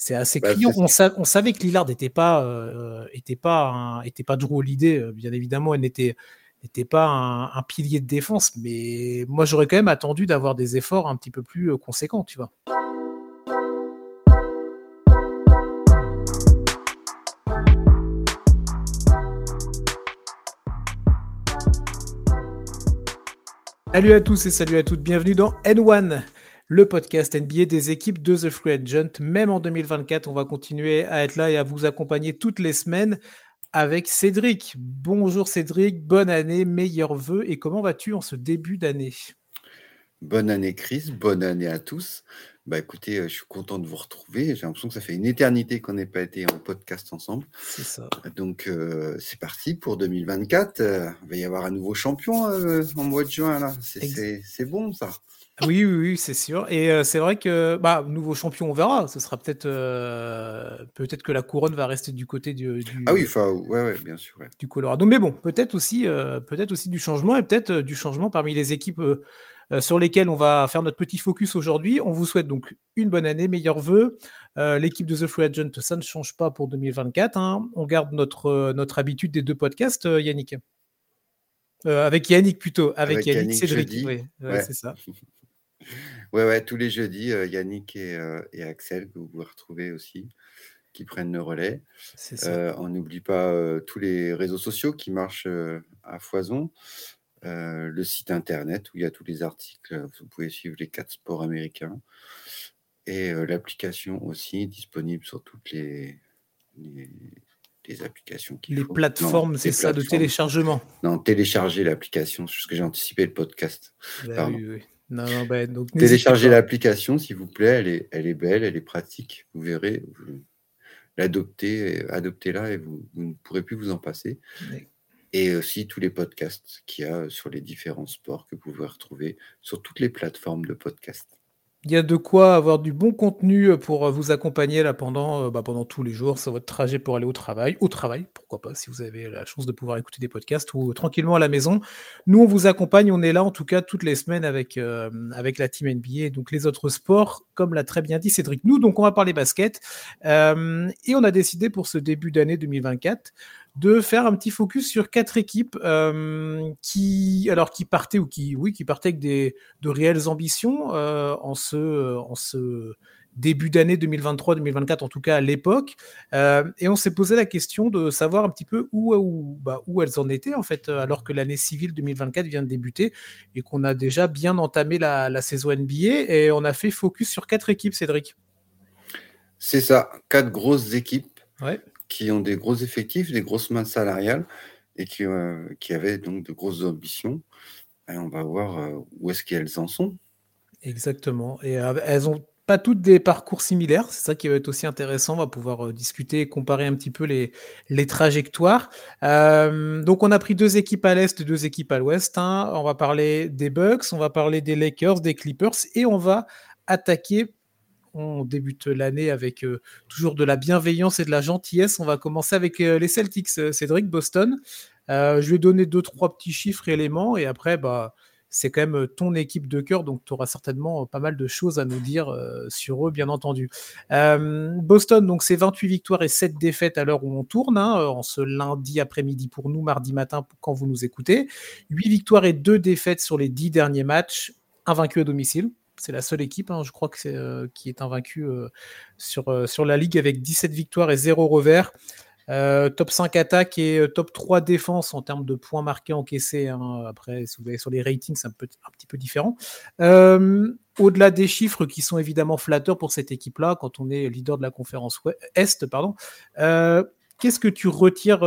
c'est assez bah, criant. On, on, savait que Lillard n'était pas, euh, était pas, était pas Drew Holiday, bien évidemment, elle n'était n'était pas un, pilier de défense, mais moi j'aurais quand même attendu d'avoir des efforts un petit peu plus conséquents, tu vois. Salut à tous et salut à toutes, bienvenue dans N1, le podcast NBA des équipes de The Free Agent. Même en 2024, on va continuer à être là et à vous accompagner toutes les semaines avec Cédric. Bonjour Cédric, bonne année, meilleurs vœux et comment vas-tu en ce début d'année? Bonne année Chris, bonne année à tous. Bah écoutez, euh, je suis content de vous retrouver. J'ai l'impression que ça fait une éternité qu'on n'ait pas été en podcast ensemble. C'est ça. Donc euh, c'est parti pour 2024. Euh, il va y avoir un nouveau champion en mois de juin là. C'est bon ça. Oui, oui, oui c'est sûr. Et c'est vrai que bah, nouveau champion, on verra. Ce sera peut-être peut-être que la couronne va rester du côté du. ah oui, enfin, ouais, ouais, bien sûr. Du Colorado. Mais bon, peut-être aussi, peut-être aussi du changement et peut-être du changement parmi les équipes euh, sur lesquels on va faire notre petit focus aujourd'hui. On vous souhaite donc une bonne année, meilleurs vœux. Euh, l'équipe de The Free Agent, ça ne change pas pour 2024. Hein. On garde notre, euh, notre habitude des deux podcasts, Yannick. avec Yannick plutôt, avec, Yannick, Cédric. Oui, c'est ça. ouais, ouais, tous les jeudis, Yannick et, Axel, que vous pouvez retrouver aussi, qui prennent le relais. on n'oublie pas tous les réseaux sociaux qui marchent à foison. Euh, le site internet où il y a tous les articles. Vous pouvez suivre les quatre sports américains. Et euh, l'application aussi disponible sur toutes les, les, applications. Les plateformes, c'est ça, de téléchargement. Non, télécharger l'application, parce que j'ai anticipé le podcast. Bah oui, Non, bah, donc, Téléchargez l'application, s'il vous plaît. Elle est, elle est belle, elle est pratique. Vous verrez, l'adoptez, adoptez-la et vous, ne pourrez plus vous en passer et aussi tous les podcasts qu'il y a sur les différents sports que vous pouvez retrouver sur toutes les plateformes de podcasts. Il y a de quoi avoir du bon contenu pour vous accompagner là pendant, bah, pendant tous les jours sur votre trajet pour aller au travail. Au travail, pourquoi pas, si vous avez la chance de pouvoir écouter des podcasts ou tranquillement à la maison. Nous, on vous accompagne, on est là en tout cas toutes les semaines avec, avec la team NBA, donc les autres sports, comme l'a très bien dit Cédric. Nous, donc on va parler basket. et on a décidé pour ce début d'année 2024 de faire un petit focus sur quatre équipes euh, qui, alors qui partaient ou qui, oui, qui partaient avec des, de réelles ambitions euh, en ce, en ce début d'année 2023-2024, en tout cas à l'époque. Euh, et on s'est posé la question de savoir un petit peu où, où, bah, où elles en étaient, en fait, alors que l'année civile 2024 vient de débuter et qu'on a déjà bien entamé la, la, saison NBA. Et on a fait focus sur quatre équipes, Cédric. C'est ça, quatre grosses équipes. Ouais qui ont des gros effectifs, des grosses masses salariales et qui, euh, qui avaient donc de grosses ambitions. On va voir euh, où est-ce qu'elles en sont. Exactement. Et euh, elles ont pas toutes des parcours similaires. C'est ça qui va être aussi intéressant. On va pouvoir discuter et comparer un petit peu les, les trajectoires. donc, on a pris deux équipes à l'Est deux équipes à l'Ouest. Hein. On va parler des Bucks, on va parler des Lakers, des Clippers et on va attaquer on débute l'année avec euh, toujours de la bienveillance et de la gentillesse. On va commencer avec euh, les Celtics, euh, Cédric Boston. je vais donner deux, trois petits chiffres et éléments et après, bah, c'est quand même ton équipe de cœur, donc tu auras certainement pas mal de choses à nous dire sur eux, bien entendu. Boston, donc c'est 28 victoires et 7 défaites à l'heure où on tourne, hein, en ce lundi après-midi pour nous, mardi matin quand vous nous écoutez. 8 victoires et 2 défaites sur les 10 derniers matchs, invaincu à domicile. C'est la seule équipe, hein, je crois, euh, qui est invaincue euh, sur, euh, sur la ligue avec 17 victoires et 0 revers. top 5 attaque et top 3 défense en termes de points marqués encaissés. Hein. Après, si vous allez sur les ratings, c'est un, un petit peu différent. au-delà des chiffres qui sont évidemment flatteurs pour cette équipe-là, quand on est leader de la conférence Est, pardon, qu'est-ce que tu retires,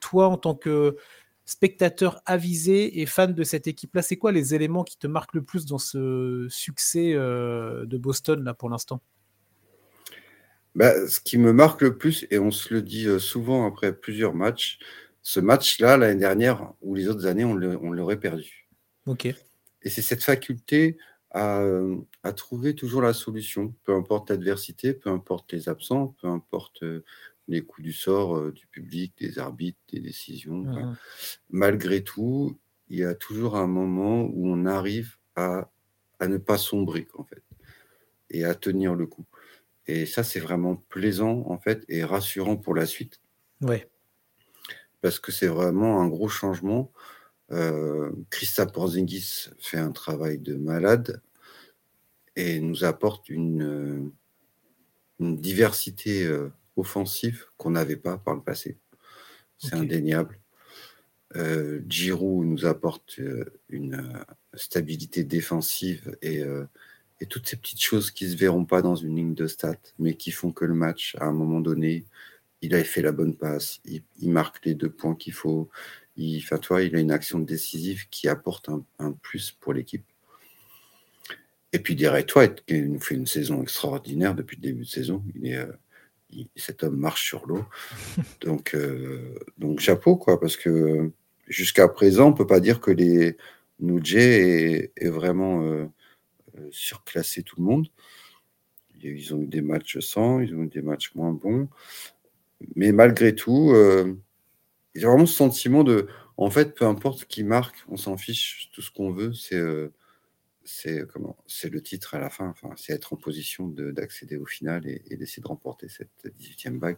toi, en tant que spectateur avisé et fan de cette équipe-là, c'est quoi les éléments qui te marquent le plus dans ce succès euh, de Boston là pour l'instant? Bah, Ce qui me marque le plus, et on se le dit euh, souvent après plusieurs matchs, ce match-là, l'année dernière ou les autres années, on l'aurait perdu. Ok. Et c'est cette faculté à, à, trouver toujours la solution, peu importe l'adversité, peu importe les absents, peu importe euh, les coups du sort euh, du public, des arbitres, des décisions. Mmh malgré tout, il y a toujours un moment où on arrive à, à ne pas sombrer, en fait, et à tenir le coup. Et ça, c'est vraiment plaisant, en fait, et rassurant pour la suite. Ouais. Parce que c'est vraiment un gros changement. Euh, Christa Porzingis fait un travail de malade et nous apporte une, une diversité euh, offensive qu'on n'avait pas par le passé. C'est indéniable. Euh, Giroud nous apporte euh, une euh, stabilité défensive et, et, toutes ces petites choses qui ne se verront pas dans une ligne de stats, mais qui font que le match, à un moment donné, il a fait la bonne passe, il, marque les deux points qu'il faut. Il, enfin, toi, il a une action décisive qui apporte un, plus pour l'équipe. Et puis Derek White, qui nous fait une saison extraordinaire depuis le début de saison. Il est, cet homme marche sur l'eau. Donc, donc chapeau, quoi, parce que jusqu'à présent, on ne peut pas dire que les Nujé est, vraiment euh, euh, surclassé tout le monde. Ils ont eu des matchs sans, ils ont eu des matchs moins bons. Mais malgré tout, euh, il y a vraiment ce sentiment de, en fait, peu importe qui marque, on s'en fiche, tout ce qu'on veut, c'est c'est comment c'est le titre à la fin. C'est être en position d'accéder au final et, d'essayer de remporter cette 18e bague.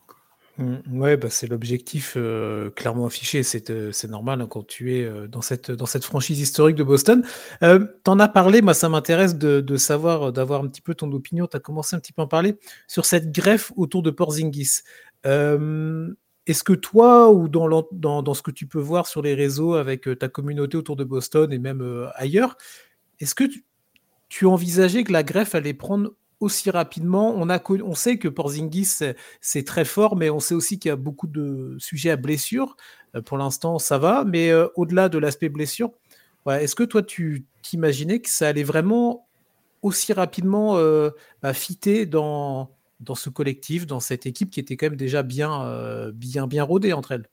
Mmh, bah, c'est l'objectif, euh, clairement affiché. C'est, euh, normal, hein, quand tu es, euh, dans cette, franchise historique de Boston. tu en as parlé, moi ça m'intéresse de savoir, d'avoir un petit peu ton opinion. Tu as commencé un petit peu à en parler sur cette greffe autour de Porzingis. est-ce que toi ou dans ce que tu peux voir sur les réseaux avec, ta communauté autour de Boston et même, ailleurs, est-ce que tu tu envisageais que la greffe allait prendre aussi rapidement? On, a, on sait que Porzingis, c'est très fort, mais on sait aussi qu'il y a beaucoup de sujets à blessure. Euh, pour l'instant, ça va, mais euh, au-delà de l'aspect blessure, est-ce que toi, tu t'imaginais que ça allait vraiment aussi rapidement euh, bah, fitter dans, dans ce collectif, dans cette équipe qui était quand même déjà bien, euh, bien, bien rodée entre elles?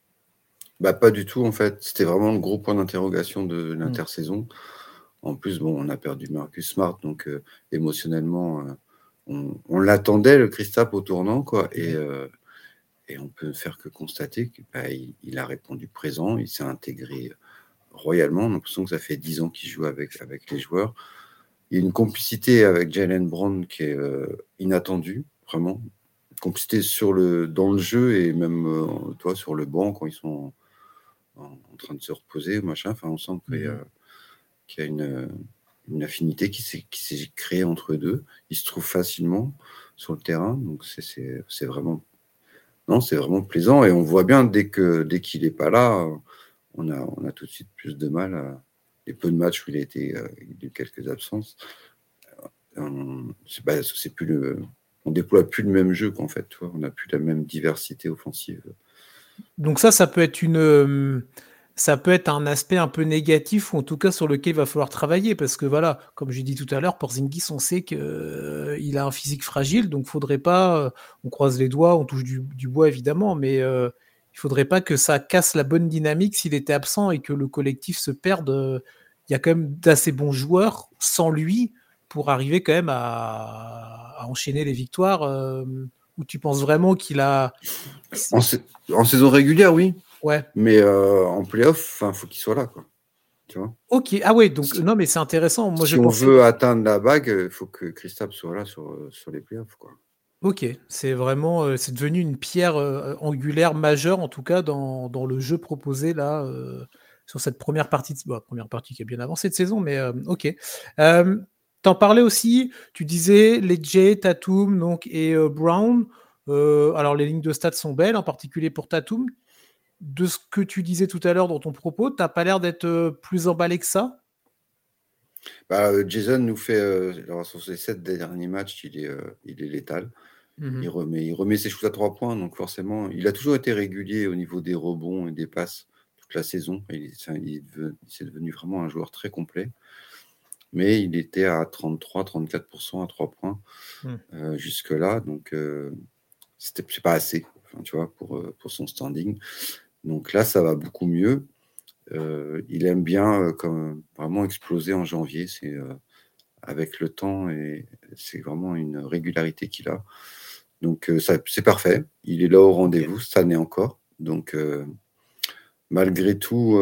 Bah, Pas du tout, en fait. C'était vraiment le gros point d'interrogation de mmh. En plus, bon, on a perdu Marcus Smart, donc émotionnellement, on, l'attendait, le Christophe, au tournant, quoi. Et, euh, et on peut faire que constater qu'il bah, il a répondu présent, il s'est intégré royalement. On a l'impression que ça fait dix ans qu'il joue avec, avec les joueurs. Il y a une complicité avec Jalen Brown qui est euh, inattendue, vraiment. complicité sur le, dans le jeu et même euh, toi, sur le banc quand ils sont en, train de se reposer, machin. Enfin, on sent qu'il y a, qu'il y a une affinité qui s'est créée entre eux deux. Ils se trouvent facilement sur le terrain, donc c'est vraiment vraiment plaisant et on voit bien dès dès qu'il n'est pas là, on a on a tout de suite plus de mal. À, les peu de matchs où il a été euh, il a eu quelques absences, euh, c'est plus le on déploie plus le même jeu qu'en fait, on n'a plus la même diversité offensive. Donc ça, ça peut être une euh, ça peut être un aspect un peu négatif ou en tout cas sur lequel il va falloir travailler parce que voilà, comme j'ai dit tout à l'heure, Porzingis, on sait qu'il euh, a un physique fragile, donc faudrait pas, euh, on croise les doigts, on touche du, bois évidemment, mais euh, il faudrait pas que ça casse la bonne dynamique s'il était absent et que le collectif se perde. Il y a quand même d'assez bons joueurs sans lui pour arriver quand même à, enchaîner les victoires. où tu penses vraiment qu'il a en saison régulière, oui. Ouais. Mais euh, en playoff, il faut qu'il soit là, quoi. Tu vois? Ok, ah ouais, donc non, mais c'est intéressant. Moi, si on veut atteindre la bague, il faut que Christophe soit là sur, sur les playoffs, quoi. Ok, c'est vraiment, euh, c'est devenu une pierre euh, angulaire majeure, en tout cas, dans, dans le jeu proposé là, sur cette première partie, de, première partie qui est bien avancée de saison, mais ok. T'en parlais aussi, tu disais les Jay, Tatum donc, et Brown. alors les lignes de stats sont belles, en particulier pour Tatum de ce que tu disais tout à l'heure dans ton propos, tu n'as pas l'air d'être euh, plus emballé que ça? Bah, euh, Jason nous fait, euh, sur ses sept derniers matchs, il est, il est létal. Mmh il, remet, il remet ses shoots à trois points, donc forcément, il a toujours été régulier au niveau des rebonds et des passes toute la saison. Il, est devenu vraiment un joueur très complet. Mais il était à 33-34% à trois points mmh. jusque-là, donc c'était pas assez, tu vois, pour, pour son standing. Donc là, ça va beaucoup mieux. Euh, il aime bien euh, comme, vraiment exploser en janvier. C'est euh, avec le temps et c'est vraiment une régularité qu'il a. Donc c'est parfait. Il est là au rendez-vous cette année encore. Donc malgré tout,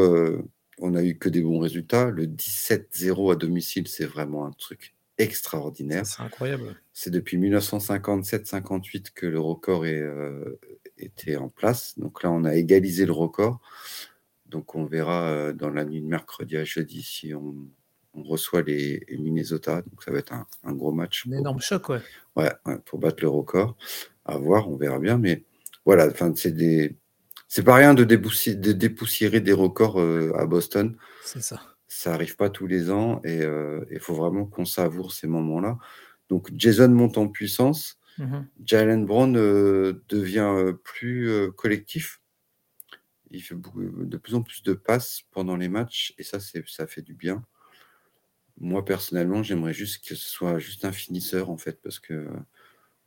on a eu que des bons résultats. Le 17-0 à domicile, c'est vraiment un truc extraordinaire. C'est incroyable. C'est depuis 1957-58 que le record est, était en place. Donc là, on a égalisé le record. Donc on verra dans la nuit de mercredi à jeudi si on, reçoit les, Minnesota. Donc ça va être un, gros match. Un énorme choc, ouais. ouais. pour battre le record. À voir, on verra bien. Mais voilà, c'est des. C'est pas rien de, de dépoussiérer des records à Boston. C'est ça. Ça arrive pas tous les ans et il faut vraiment qu'on savoure ces moments-là. Donc Jason monte en puissance. Mmh Jalen Brown devient plus collectif. Il fait de plus en plus de passes pendant les matchs et ça, ça fait du bien. Moi, personnellement, j'aimerais juste que ce soit juste un finisseur, en fait, parce que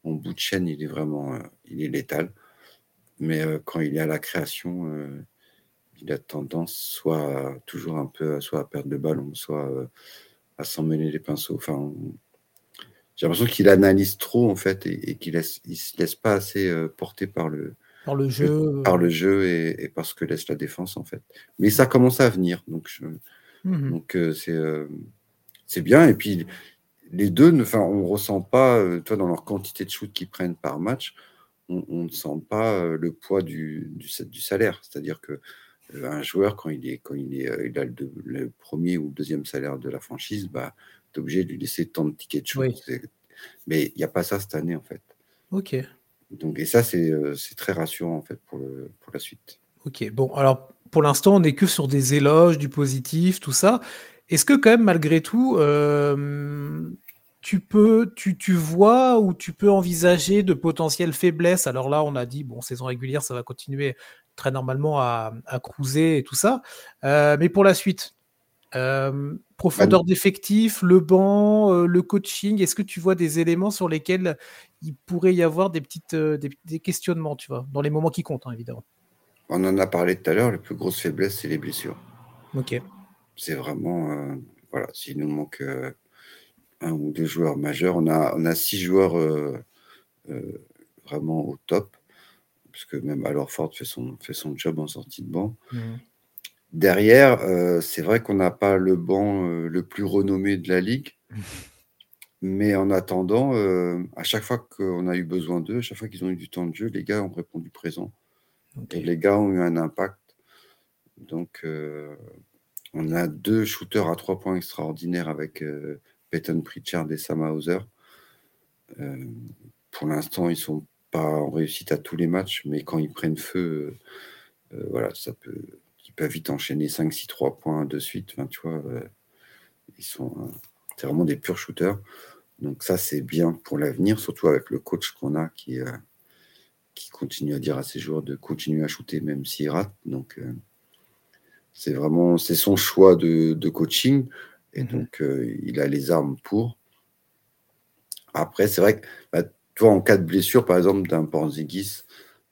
bout de chaîne, il est vraiment létal. Mais quand il est à la création, il a tendance soit toujours un peu soit à perdre le ballon, soit à s'en mêler les pinceaux. J'ai l'impression qu'il analyse trop en fait et, qu'il laisse, il se laisse pas assez porter par le par le jeu, par le jeu et, et, par ce que laisse la défense en fait. Mais ça commence à venir, donc mmh donc c'est c'est bien. Et puis les deux, enfin, on ressent pas, toi, dans leur quantité de shoot qu'ils prennent par match, on, ne sent pas le poids du, du, du salaire. C'est-à-dire que un joueur, quand il, est, quand il, est, il a le, premier ou le deuxième salaire de la franchise, bah, es obligé de lui laisser tant de tickets de shoot. Mais il n'y a pas ça cette année, en fait. Ok. Donc, et ça, c'est très rassurant, en fait, pour, le, pour la suite. Ok, bon, alors pour l'instant, on n'est que sur des éloges, du positif, tout ça. Est-ce que quand même, malgré tout, tu peux, tu, tu, vois ou tu peux envisager de potentielles faiblesses? Alors là, on a dit, bon, saison régulière, ça va continuer très normalement à, à cruiser et tout ça. Euh, mais pour la suite, euh, profondeur d'effectif, le banc, euh, le coaching, est-ce que tu vois des éléments sur lesquels il pourrait y avoir des petites des, questionnements, tu vois, dans les moments qui comptent, hein, évidemment On en a parlé tout à l'heure, la plus grosse faiblesse, c'est les blessures. Ok. C'est vraiment, voilà, s'il nous manque un ou deux joueurs majeurs. On a, on a six joueurs euh, euh, vraiment au top, parce que même alors Ford fait son, fait son job en sortie de banc. Mmh. Derrière, euh, c'est vrai qu'on n'a pas le banc le plus renommé de la ligue. Mais en attendant, à chaque fois qu'on a eu besoin d'eux, à chaque fois qu'ils ont eu du temps de jeu, les gars ont répondu présent. Et les gars ont eu un impact. Donc, on a deux shooters à trois points extraordinaires avec Peyton Pritchard et Sam Hauser. Euh, pour l'instant, ils sont pas en réussite à tous les matchs, mais quand ils prennent feu, euh, euh, voilà, ça peut, ils peuvent vite enchaîner 5, 6, 3 points de suite. Enfin, tu vois, ils sont, c'est vraiment des purs shooters. Donc ça, c'est bien pour l'avenir, surtout avec le coach qu'on a qui, qui continue à dire à ses joueurs de continuer à shooter même s'ils ratent. Donc c'est vraiment, c'est son choix de, de coaching. Et mmh donc, il a les armes pour. Après, c'est vrai que, bah, toi, en cas de blessure, par exemple, d'un Porzingis,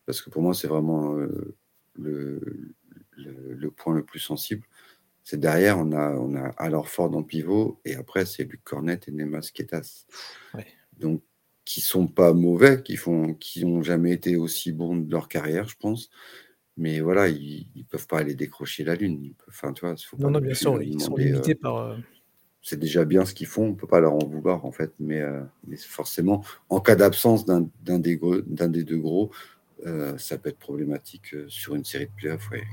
parce que pour moi, c'est vraiment le, le, point le plus sensible, c'est derrière, on a, on a alors Ford en pivot, et après, c'est Luc Cornet et Nemas Ketas. Donc, qui sont pas mauvais, qui font, qui ont jamais été aussi bons de leur carrière, je pense. Mais voilà, ils ne peuvent pas aller décrocher la Lune. Enfin, tu vois, faut non, non, bien sûr, ils sont limités par. Euh, c'est déjà bien ce qu'ils font, on ne peut pas leur en vouloir, en fait. Mais, euh, mais forcément, en cas d'absence d'un des, des, deux gros, euh, ça peut être problématique sur une série de playoffs. Ouais.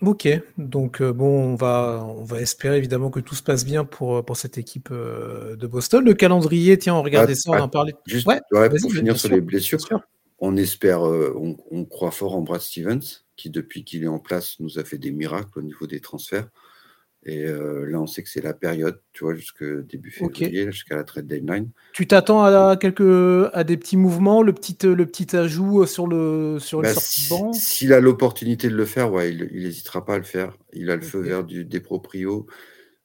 Ok, donc bon, on va, on va espérer évidemment que tout se passe bien pour, pour cette équipe de Boston. Le calendrier, tiens, on regardait ça, on en parlait. Juste ouais, pour finir sur les blessures, on espère, on, on, croit fort en Brad Stevens qui, depuis qu'il est en place, nous a fait des miracles au niveau des transferts. Et euh, là, on sait que c'est la période, tu vois, jusqu'au début février, jusqu'à la trade deadline. Tu t'attends à quelques, à des petits mouvements, le petit, le petit ajout sur le sur bah, S'il a l'opportunité de le faire, ouais, il n'hésitera pas à le faire. Il a le feu vert du, des proprios.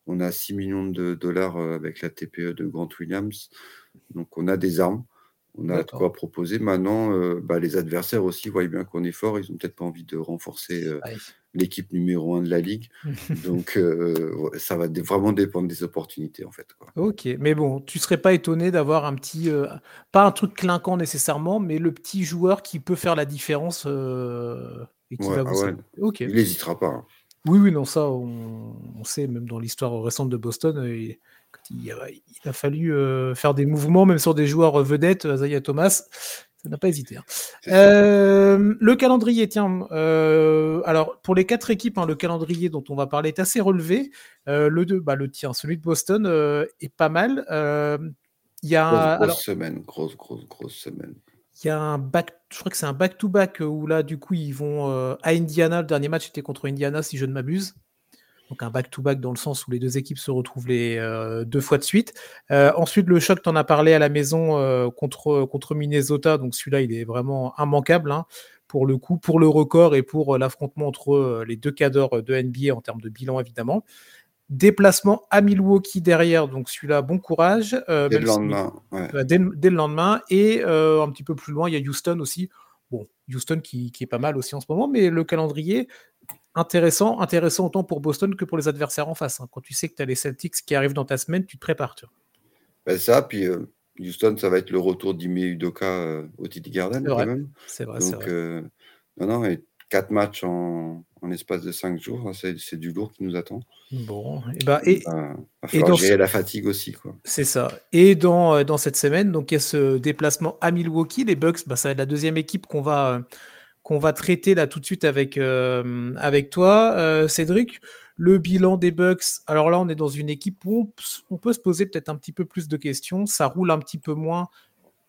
On a 6 millions de dollars euh, avec la TPE de Grant Williams. Donc, on a des armes. On a de quoi proposer. Maintenant, euh, bah, les adversaires aussi voient bien qu'on est fort. Ils n'ont peut-être pas envie de renforcer euh, l'équipe numéro un de la ligue. Donc, euh, ça va vraiment dépendre des opportunités, en fait. Ok, mais bon, tu serais pas étonné d'avoir un petit, pas un truc clinquant nécessairement, mais le petit joueur qui peut faire la différence et qui va ah Il n'hésitera pas. Hein. Oui, oui, non, ça, on, sait, même dans l'histoire récente de Boston, Il, a fallu faire des mouvements, même sur des joueurs vedettes, Zaya Thomas. Ça n'a pas hésité. Hein. le calendrier, tiens. alors, pour les quatre équipes, hein, le calendrier dont on va parler est assez relevé. le 2, bah, le tien, celui de Boston, est pas mal. Il y a grosse, grosse semaine, grosse, grosse, grosse semaine. Il y a un back, je crois que c'est un back-to-back où là, du coup, ils vont à Indiana. Le dernier match était contre Indiana, si je ne m'abuse. Donc un back-to-back dans le sens où les deux équipes se retrouvent les deux fois de suite. ensuite, le choc, tu en as parlé à la maison contre, contre Minnesota. Donc celui-là, il est vraiment immanquable hein, pour le coup, pour le record et pour l'affrontement entre les deux cadres de NBA en termes de bilan, évidemment. Déplacement à Milwaukee derrière, donc celui-là, bon courage. Euh, dès, le lendemain, dès, le lendemain. Et euh, un petit peu plus loin, il y a Houston aussi. Bon, Houston qui, est pas mal aussi en ce moment, mais le calendrier, intéressant, intéressant autant pour Boston que pour les adversaires en face. Hein. Quand tu sais que tu as les Celtics qui arrivent dans ta semaine, tu te prépares. Tu ben ça, puis euh, Houston, ça va être le retour d'Ime Udoka au TD Garden quand même. C'est vrai, Donc, non, non, et quatre matchs en, en espace de cinq jours. Hein, c'est du lourd qui nous attend. Bon, et bah, et, et dans gérer la fatigue aussi. C'est ça. Et dans, euh, dans cette semaine, donc il y a ce déplacement à Milwaukee. Les Bucks, bah, ça va être la deuxième équipe qu'on va, euh, qu'on va traiter là tout de suite avec, euh, toi, Cédric. Le bilan des Bucks, alors là, on est dans une équipe où on peut se poser peut-être un petit peu plus de questions. Ça roule un petit peu moins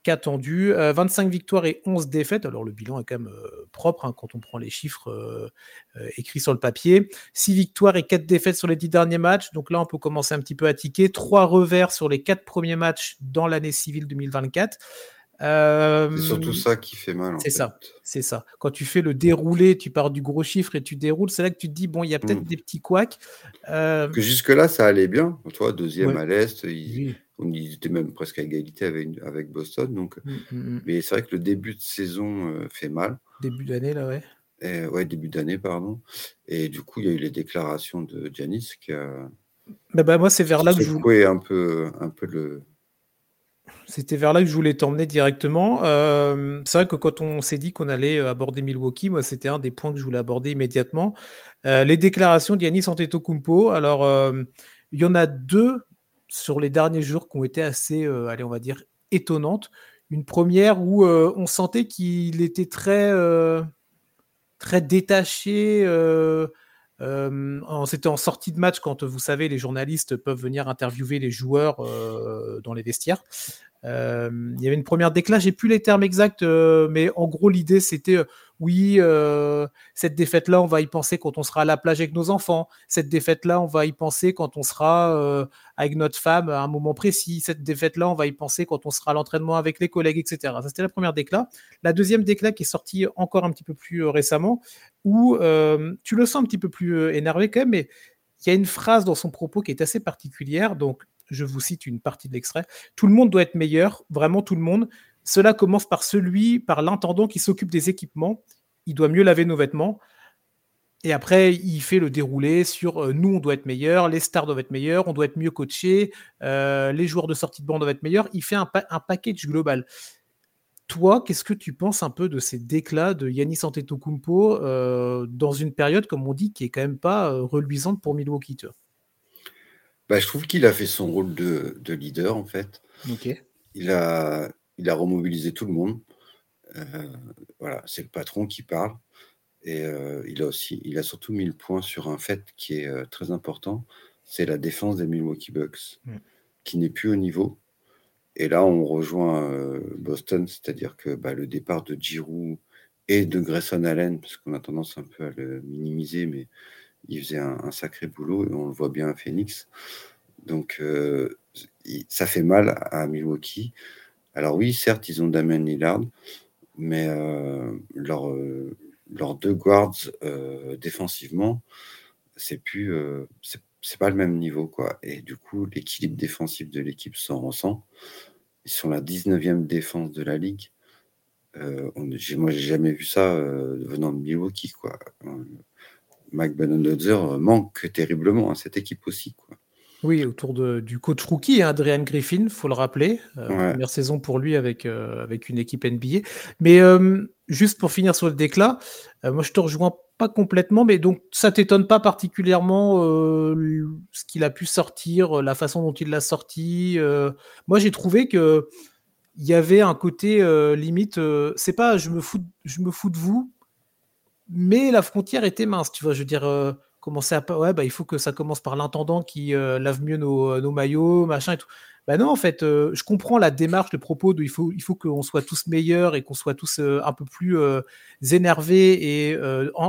qu'attendu. 25 euh, victoires et 11 défaites. Alors le bilan est quand même euh, propre hein, quand on prend les chiffres euh, écrits sur le papier. 6 victoires et 4 défaites sur les 10 derniers matchs. Donc là, on peut commencer un petit peu à tiquer. 3 revers sur les 4 premiers matchs dans l'année civile 2024. C'est surtout ça qui fait mal. C'est ça, c'est ça. Quand tu fais le déroulé, tu pars du gros chiffre et tu déroules, c'est là que tu te dis bon, il y a peut-être mmh. des petits couacs. Que jusque là, ça allait bien. Toi, deuxième à l'est, il on était même presque à égalité avec, avec Boston. Donc, mmh, mmh, mmh. Mais c'est vrai que le début de saison euh, fait mal. Début d'année, là, ouais. Et, ouais, début d'année, pardon. Et du coup, il y a eu les déclarations de Janis qui a. Bah, bah moi, c'est vers là que je voulais. un peu, un peu le. C'était vers là que je voulais t'emmener directement. Euh, c'est vrai que quand on s'est dit qu'on allait euh, aborder Milwaukee, moi, c'était un des points que je voulais aborder immédiatement. les déclarations d'Yanis Antetokounmpo. Alors, il y en a deux sur les derniers jours qui ont été assez, euh, allez, on va dire, étonnantes. Une première où euh, on sentait qu'il était très, euh, très détaché. C'était en sortie de match quand vous savez les journalistes peuvent venir interviewer les joueurs dans les vestiaires. Il y avait une première déclat, j'ai plus les termes exacts, mais en gros l'idée c'était oui, euh, cette défaite-là, on va y penser quand on sera à la plage avec nos enfants. Cette défaite-là, on va y penser quand on sera euh, avec notre femme à un moment précis. Cette défaite-là, on va y penser quand on sera à l'entraînement avec les collègues, etc. Ça, c'était la première déclat. La deuxième déclat qui est sortie encore un petit peu plus euh, récemment, où tu le sens un petit peu plus énervé quand même, mais il y a une phrase dans son propos qui est assez particulière. Donc, je vous cite une partie de l'extrait. Tout le monde doit être meilleur, vraiment tout le monde. Cela commence par celui, par l'intendant qui s'occupe des équipements. Il doit mieux laver nos vêtements. Et après, il fait le déroulé sur euh, nous, on doit être meilleur, les stars doivent être meilleurs, on doit être mieux coachés, euh, les joueurs de sortie de banc doivent être meilleurs. Il fait un, package global. Toi, qu'est-ce que tu penses un peu de ces déclats de Yannis Antetokounmpo euh, dans une période, comme on dit, qui est quand même pas reluisante pour Milwaukee bah, Je trouve qu'il a fait son rôle de, de leader, en fait. Il a, il a remobilisé tout le monde. Euh, voilà, c'est le patron qui parle. Et euh, il a aussi, il a surtout mis le point sur un fait qui est euh, très important, c'est la défense des Milwaukee Bucks, mm. qui n'est plus au niveau. Et là, on rejoint Boston, c'est-à-dire que bah, le départ de Giroud et de Grayson Allen, parce qu'on a tendance un peu à le minimiser, mais il faisait un, sacré boulot et on le voit bien à Phoenix. Donc, ça fait mal à Milwaukee. Alors oui, certes, ils ont Damien Lillard, mais euh, euh, leurs deux guards euh, défensivement, c'est plus, c'est pas le même niveau quoi. Et du coup, l'équilibre défensif de l'équipe s'en ressent. Ils sont la 19e défense de la ligue. on, moi, jamais vu ça venant de Milwaukee. Mike Budenholzer manque terriblement à cette équipe aussi quoi. Oui, autour de, du coach rookie, hein, Adrian Griffin, faut le rappeler. Euh, première saison pour lui avec, euh, avec une équipe NBA. Mais euh, juste pour finir sur le déclat, moi je te rejoins pas complètement, mais donc ça t'étonne pas particulièrement ce qu'il a pu sortir, la façon dont il l'a sorti. moi j'ai trouvé que il y avait un côté limite, c'est pas je me fous, je me fous de vous, mais la frontière était mince, tu vois. Je veux dire, commencer à ouais, bah, il faut que ça commence par l'intendant qui lave mieux nos, nos, maillots, machin et tout. Bah non, en fait, je comprends la démarche, le propos de il faut, il faut qu'on soit tous meilleurs et qu'on soit tous un peu plus énervés et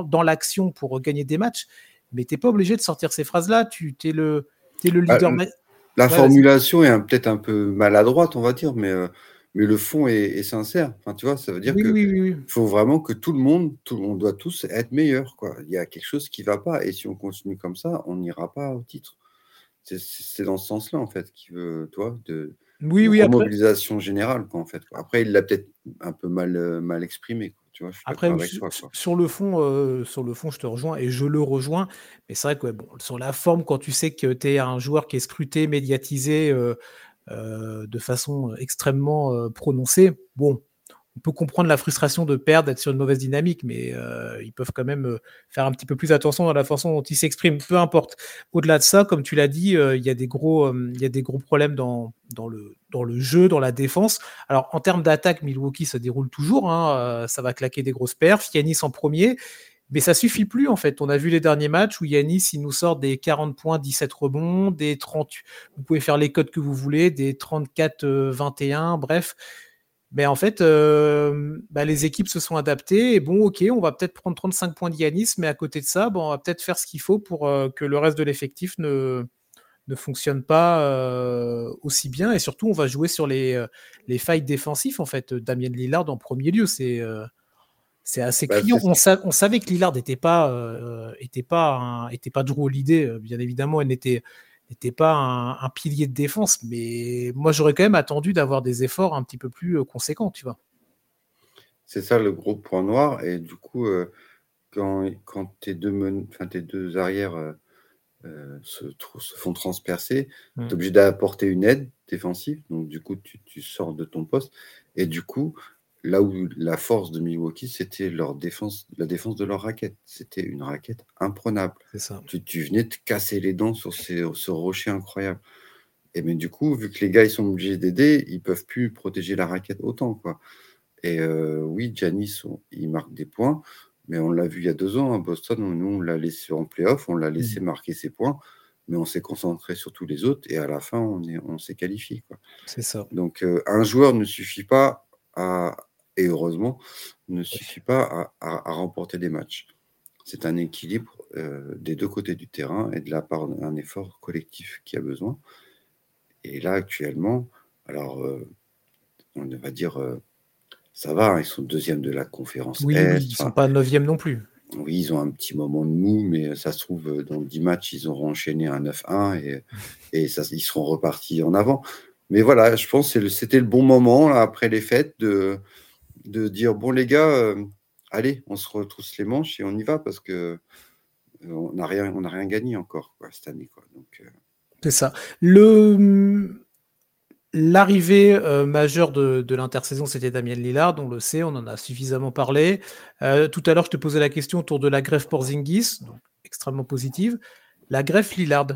dans l'action pour gagner des matchs. Mais t'es pas obligé de sortir ces phrases-là. Tu es le, es le bah, leader. la formulation est peut-être un peu maladroite, on va dire, mais mais le fond est, sincère. Enfin, tu vois, ça veut dire qu'il faut vraiment que tout le monde, tout, on doit tous être meilleurs. Quoi. Il y a quelque chose qui ne va pas. Et si on continue comme ça, on n'ira pas au titre. C'est dans ce sens-là, en fait, qu'il veut, toi, de, oui, oui, mobilisation générale. Quoi, en fait. Après, il l'a peut-être un peu mal, euh, mal exprimé. Tu vois, Après, sur, le fond, euh, sur le fond, je te rejoins et je le rejoins. Mais c'est vrai que bon, sur la forme, quand tu sais que tu es un joueur qui est scruté, médiatisé, euh, de façon extrêmement euh, prononcée. Bon, on peut comprendre la frustration de perdre, d'être sur une mauvaise dynamique, mais euh, ils peuvent quand même faire un petit peu plus attention à la façon dont ils s'expriment, peu importe. Au-delà de ça, comme tu l'as dit, il y a des gros, il y a des gros problèmes dans, dans, le, dans le jeu, dans la défense. Alors en termes d'attaque, Milwaukee se déroule toujours, hein, ça va claquer des grosses perfs. Yanis en premier. Mais ça suffit plus en fait. On a vu les derniers matchs où Yanis il nous sort des 40 points, 17 rebonds, des 30. Vous pouvez faire les codes que vous voulez, des 34, 21, euh, bref. Mais en fait, euh, bah, les équipes se sont adaptées. Et bon, ok, on va peut-être prendre 35 points de Yanis, mais à côté de ça, bon, on va peut-être faire ce qu'il faut pour euh, que le reste de l'effectif ne, ne fonctionne pas aussi bien. Et surtout, on va jouer sur les, les failles défensives. En fait, Damien Lillard en premier lieu, c'est c'est assez bah, criant. On, savait que Lillard n'était pas, euh, était pas, était pas Drew Holiday, euh, bien évidemment, elle n'était, n'était pas un, pilier de défense, mais moi j'aurais quand même attendu d'avoir des efforts un petit peu plus euh, conséquents, tu vois. C'est ça le gros point noir, et du coup, quand, quand tes, deux tes deux arrières se, se, font transpercer, tu es mmh. obligé d'apporter une aide défensive, donc du coup tu, tu sors de ton poste, et du coup, là où la force de Milwaukee, c'était leur défense, la défense de leur raquette. C'était une raquette imprenable. Ça. Tu, venais de casser les dents sur ce rocher incroyable. Et mais du coup, vu que les gars ils sont obligés d'aider, ils peuvent plus protéger la raquette autant quoi. Et euh, oui, Giannis, il marque des points, mais on l'a vu il y a deux ans à Boston, nous on l'a laissé en playoff, on l'a laissé mm. marquer ses points, mais on s'est concentré sur tous les autres et à la fin on est, on s'est qualifié C'est ça. Donc euh, un joueur ne suffit pas à, et heureusement, ne suffit pas à, remporter des matchs. C'est un équilibre euh, des deux côtés du terrain et de la part d'un effort collectif qui a besoin. Et là, actuellement, alors, euh, on va dire, euh, ça va, hein, ils sont deuxième de la conférence oui, Est. ils ne sont pas neuvième non plus. Oui, ils ont un petit moment de mou, mais ça se trouve, dans 10 matchs, ils auront enchaîné un 9-1 et, et ça, ils seront repartis en avant. Mais voilà, je pense que c'était le bon moment, après les fêtes, de, de dire bon les gars, euh, allez, on se retrousse les manches et on y va parce que euh, on n'a rien, on rien gagné encore cette année. Euh, C'est ça. Le L'arrivée majeure de, l'intersaison, c'était Damien Lillard, on le sait, on en a suffisamment parlé. tout à l'heure, je te posais la question autour de la greffe Porzingis, donc extrêmement positive. La greffe Lillard,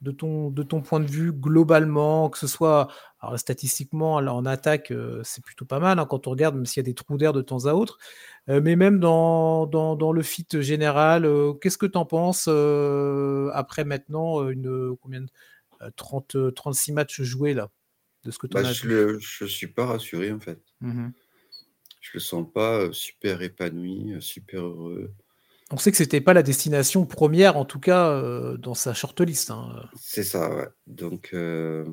de ton, de ton point de vue globalement, que ce soit alors, statistiquement en attaque, euh, c'est plutôt pas mal hein, quand on regarde, même s'il y a des trous d'air de temps à autre, euh, mais même dans, dans, le fit général, euh, qu'est-ce que tu en penses après maintenant une combien 30, 36 matchs joués là de ce que bah, Je ne suis pas rassuré en fait. Mmh je le sens pas super épanoui, super heureux. On sait que c'était pas la destination première, en tout cas euh, dans sa shortlist. Hein. C'est ça, ouais. Donc, euh,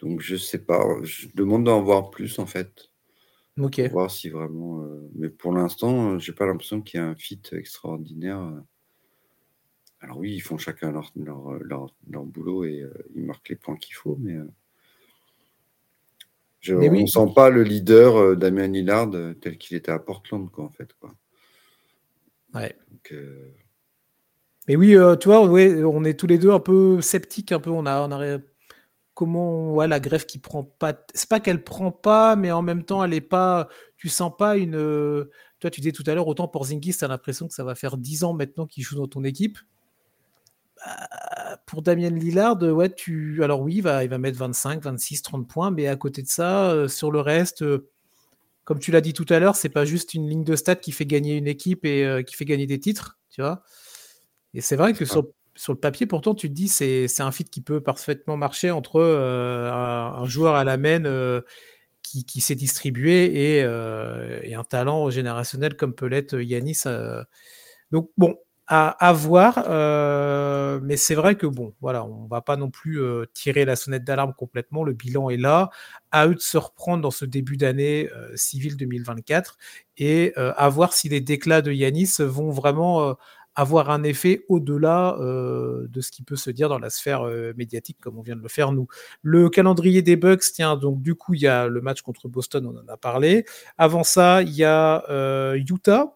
donc je sais pas. Je demande d'en voir plus en fait. Ok. Pour voir si vraiment. Euh, mais pour l'instant, j'ai pas l'impression qu'il y a un fit extraordinaire. Alors oui, ils font chacun leur, leur, boulot et ils marquent les points qu'il faut, mais. Je, on ne sent pas le leader Damien Lillard tel qu'il était à Portland, quoi, en fait. Quoi. Euh, Mais oui, euh, tu vois, ouais, on est tous les deux un peu sceptiques, un peu. On a, on a comment ouais, la greffe qui prend pas. C'est pas qu'elle prend pas, mais en même temps, elle est pas. Tu sens pas une. Toi, tu disais tout à l'heure, autant pour Zingis, tu as l'impression que ça va faire 10 ans maintenant qu'il joue dans ton équipe. Bah, pour Damien Lillard, ouais, tu. Alors oui, il va, il va mettre 25, 26, 30 points, mais à côté de ça, euh, sur le reste, euh, comme tu l'as dit tout à l'heure, c'est pas juste une ligne de stats qui fait gagner une équipe et euh, qui fait gagner des titres, tu vois. Et c'est vrai que sur, sur, le papier, pourtant, tu te dis c'est c'est un fit qui peut parfaitement marcher entre un, joueur à la main qui, qui s'est distribué et, et, un talent générationnel comme peut l'être Yanis. donc bon, à, voir. Euh, mais c'est vrai que bon, voilà, on va pas non plus euh, tirer la sonnette d'alarme complètement. Le bilan est là. À eux de se reprendre dans ce début d'année euh, civile 2024 et à voir si les déclats de Yanis vont vraiment avoir un effet au-delà de ce qui peut se dire dans la sphère médiatique, comme on vient de le faire nous. Le calendrier des Bucks, tiens, donc du coup, il y a le match contre Boston, on en a parlé. Avant ça, il y a Utah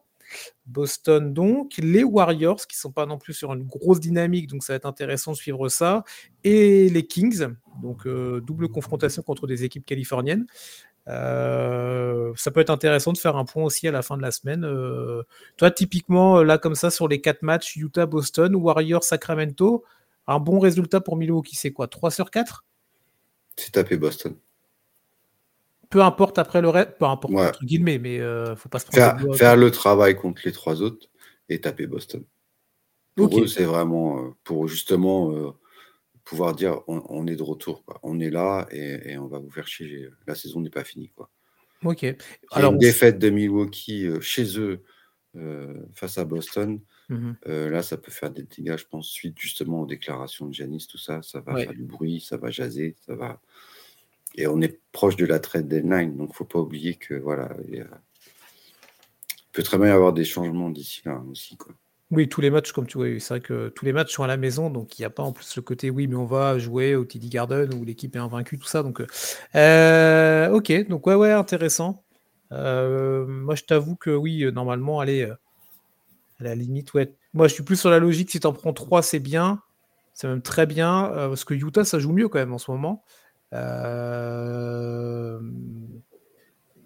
Boston donc, les Warriors qui sont pas non plus sur une grosse dynamique, donc ça va être intéressant de suivre ça, et les Kings, donc euh, double confrontation contre des équipes californiennes. Euh, ça peut être intéressant de faire un point aussi à la fin de la semaine. Euh, toi, typiquement, là comme ça, sur les quatre matchs, Utah, Boston, Warriors, Sacramento, un bon résultat pour Milwaukee, c'est quoi? 3 sur 4 C'est taper Boston peu importe après le reste, peu importe entre guillemets, mais euh, faut pas se prendre faire, le travail contre les trois autres et taper Boston. Pour eux, c'est vraiment euh, pour justement euh, pouvoir dire on, est de retour, on est là et, on va vous faire chier. La saison n'est pas finie, quoi. Ok. Alors une défaite de Milwaukee chez eux face à Boston. Mmh là, ça peut faire des dégâts, je pense, suite justement aux déclarations de Janice, tout ça. Ça va faire du bruit, ça va jaser, ça va et on est proche de la trade deadline, donc faut pas oublier que voilà, il, peut très bien y avoir des changements d'ici là aussi. Quoi. Oui, tous les matchs, comme tu vois, c'est vrai que tous les matchs sont à la maison, donc il n'y a pas en plus le côté oui, mais on va jouer au TD Garden où l'équipe est invaincue, tout ça. Donc, euh, ok, donc ouais, ouais, intéressant. Euh, moi, je t'avoue que oui, normalement, allez, à la limite, ouais. Moi, je suis plus sur la logique. Si tu en prends 3, c'est bien. C'est même très bien. Euh, parce que Utah, ça joue mieux quand même en ce moment. Euh,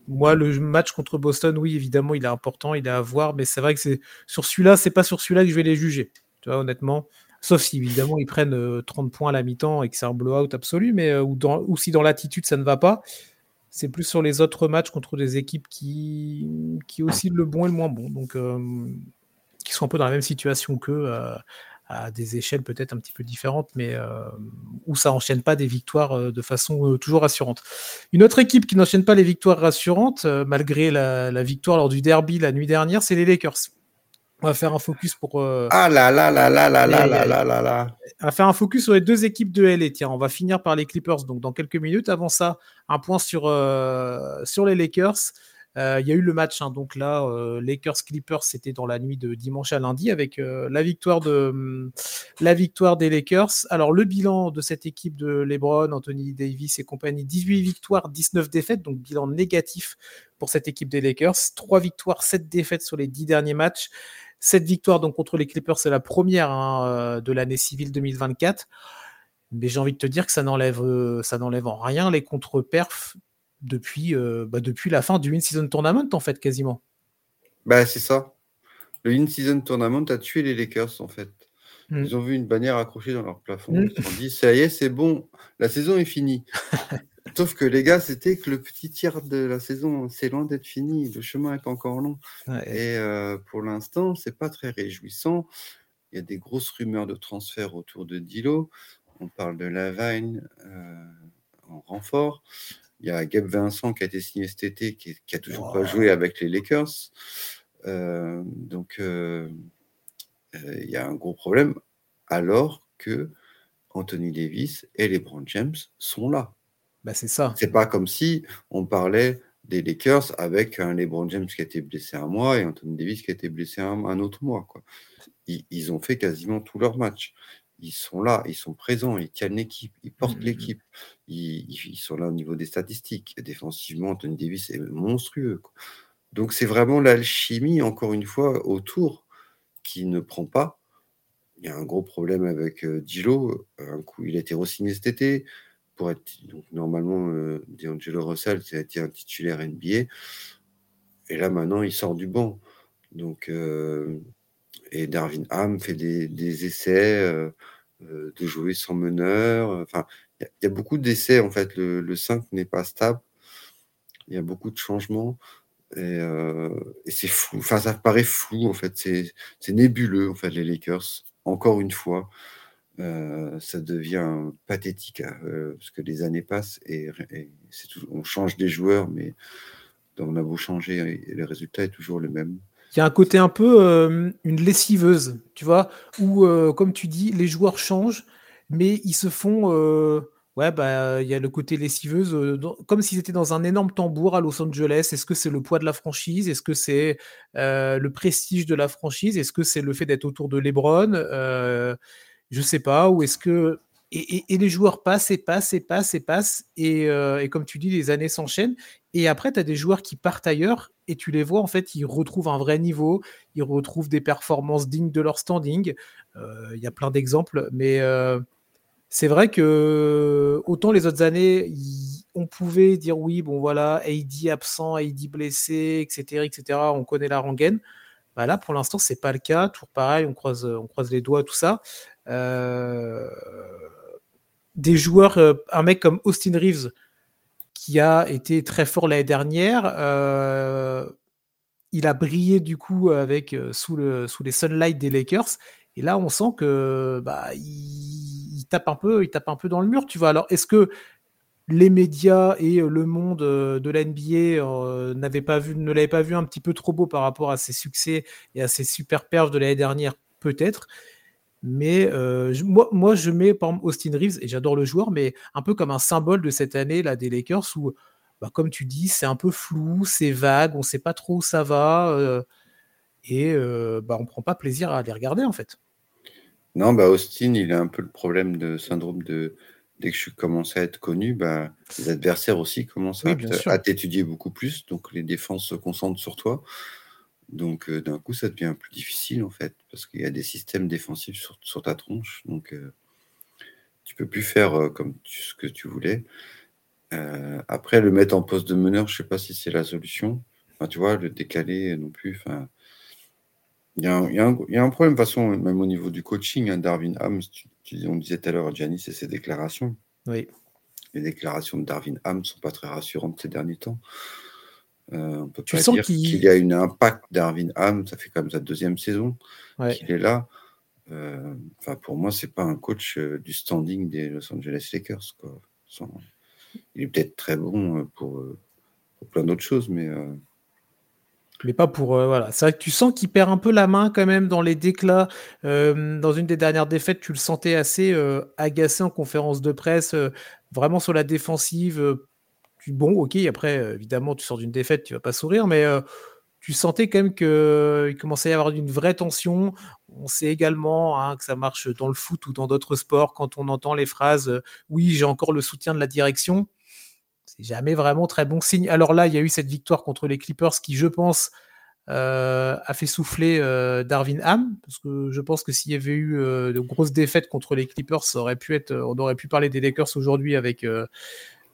moi, le match contre Boston, oui, évidemment, il est important, il est à voir, mais c'est vrai que c'est sur celui-là, c'est pas sur celui-là que je vais les juger. Tu vois, honnêtement. Sauf si évidemment ils prennent 30 euh, points à la mi-temps et que c'est un blowout absolu, mais euh, ou, si dans l'attitude ça ne va pas, c'est plus sur les autres matchs contre des équipes qui, qui le bon et le moins bon, donc qui sont un peu dans la même situation qu'eux à des échelles peut-être un petit peu différentes, mais euh, où ça enchaîne pas des victoires euh, de façon euh, toujours rassurante. Une autre équipe qui n'enchaîne pas les victoires rassurantes, malgré la, victoire lors du derby la nuit dernière, c'est les Lakers. On va faire un focus pour. ah là là là là là là là là là là. On va faire un focus sur les deux équipes de LA. Tiens, on va finir par les Clippers donc dans quelques minutes. Avant ça, un point sur, sur les Lakers. Euh, il y a eu le match, hein, donc là, euh, Lakers-Clippers, c'était dans la nuit de dimanche à lundi avec euh, la, victoire de, la victoire des Lakers. Alors, le bilan de cette équipe de LeBron, Anthony Davis et compagnie 18 victoires, 19 défaites, donc bilan négatif pour cette équipe des Lakers. 3 victoires, 7 défaites sur les 10 derniers matchs. Cette victoire donc contre les Clippers, c'est la première hein, de l'année civile 2024. Mais j'ai envie de te dire que ça n'enlève, ça n'enlève en rien les contre-perfs depuis, euh, bah, depuis la fin du In-Season Tournament, en fait, quasiment. Bah, c'est ça. Le In-Season Tournament a tué les Lakers, en fait. Mm. Ils ont vu une bannière accrochée dans leur plafond. Mm. Ils se sont dit, ça y est, c'est bon, la saison est finie. Sauf que les gars, c'était que le petit tiers de la saison, c'est loin d'être fini. Le chemin est encore long. Et euh, pour l'instant, c'est pas très réjouissant. Il y a des grosses rumeurs de transfert autour de Dilo. On parle de Lavine euh, en renfort. Il y a Gabe Vincent qui a été signé cet été, qui, qui a toujours pas joué avec les Lakers. Euh, donc, euh, euh, il y a un gros problème, alors que Anthony Davis et LeBron James sont là. Bah, c'est ça. C'est pas comme si on parlait des Lakers avec un LeBron James qui a été blessé un mois et Anthony Davis qui a été blessé un, autre mois. Quoi. Ils, ils, ont fait quasiment tous leurs matchs ils sont là, ils sont présents, ils tiennent l'équipe, ils portent mmh, mmh, mmh. l'équipe, ils, sont là au niveau des statistiques. Défensivement, Anthony Davis est monstrueux. Donc c'est vraiment l'alchimie, encore une fois, autour qui ne prend pas. Il y a un gros problème avec euh, Dilo. Un coup, il a été re-signé cet été. pour être donc normalement, D'Angelo Russell, ça a été un titulaire NBA et là maintenant il sort du banc. Donc et Darwin Ham fait des essais, de jouer sans meneur, enfin, il y a beaucoup d'essais en fait, le 5 n'est pas stable. Il y a beaucoup de changements et c'est flou, enfin ça paraît flou en fait, c'est nébuleux en fait les Lakers, encore une fois. Euh, ça devient pathétique hein, euh, parce que les années passent et, on change des joueurs, mais on a beau changer, et le résultat est toujours le même. Il y a un côté un peu euh, une lessiveuse, tu vois, où, comme tu dis, les joueurs changent, mais ils se font. Ouais, bah, il y a le côté lessiveuse, comme s'ils étaient dans un énorme tambour à Los Angeles. Est-ce que c'est le poids de la franchise? Est-ce que c'est, le prestige de la franchise? Est-ce que c'est le fait d'être autour de LeBron? je sais pas, ou est-ce que. Et, les joueurs passent et passent et passent et passent, et, euh, comme tu dis, les années s'enchaînent. Et après, tu as des joueurs qui partent ailleurs et tu les vois, en fait, ils retrouvent un vrai niveau, ils retrouvent des performances dignes de leur standing. Euh, il y a plein d'exemples, mais euh, c'est vrai que autant les autres années, on pouvait dire oui, bon voilà, AD absent, AD blessé, etc., etc., on connaît la rengaine. Bah là, pour l'instant, c'est pas le cas. Toujours pareil, on croise, on croise les doigts, tout ça. Euh, des joueurs, un mec comme Austin Reeves, qui a été très fort l'année dernière, euh, il a brillé du coup avec sous, le, sous les sunlight des Lakers. Et là, on sent que bah, il, tape un peu, il tape un peu dans le mur. Tu vois. Alors, est-ce que les médias et le monde de la NBA n'avaient pas vu, ne l'avaient pas vu un petit peu trop beau par rapport à ses succès et à ses super perfs de l'année dernière? Peut-être. Mais euh, moi, moi, je mets par exemple Austin Reeves, et j'adore le joueur, mais un peu comme un symbole de cette année là, des Lakers où, bah, comme tu dis, c'est un peu flou, c'est vague, on ne sait pas trop où ça va, euh, et euh, bah, on ne prend pas plaisir à les regarder en fait. Non, bah Austin, il a un peu le problème de syndrome de. Dès que je commence à être connu, bah, les adversaires aussi commencent à t'étudier beaucoup plus, donc les défenses se concentrent sur toi. Donc, d'un coup, ça devient plus difficile, en fait, parce qu'il y a des systèmes défensifs sur, ta tronche. Donc, tu tu peux plus faire comme ce que tu voulais. après, le mettre en poste de meneur, je sais pas si c'est la solution. Enfin, tu vois, le décaler non plus. Enfin, il y, a un problème, de toute façon, même au niveau du coaching. Hein, Darwin Hams, on disait tout à l'heure, Giannis, c'est ses déclarations. Oui. Les déclarations de Darwin Ham ne sont pas très rassurantes ces derniers temps. Euh, on peut pas dire qu'il y a une impact d'Arvin Ham, ça fait comme sa deuxième saison qu'il est là. Euh, pour moi, c'est pas un coach euh, du standing des Los Angeles Lakers. Quoi. il est peut-être très bon pour, plein d'autres choses, mais mais pas pour voilà. C'est vrai que tu sens qu'il perd un peu la main quand même dans les déclats. dans une des dernières défaites, tu le sentais assez agacé en conférence de presse, vraiment sur la défensive, bon, ok, après, euh, évidemment, tu sors d'une défaite, tu vas pas sourire, mais euh, tu sentais quand même qu'il euh, commençait à y avoir une vraie tension. On sait également hein, que ça marche dans le foot ou dans d'autres sports quand on entend les phrases Oui, j'ai encore le soutien de la direction. C'est jamais vraiment très bon signe. Alors là, il y a eu cette victoire contre les Clippers qui, je pense, a fait souffler Darwin Ham, parce que je pense que s'il y avait eu de grosses défaites contre les Clippers, on aurait pu parler des Lakers aujourd'hui avec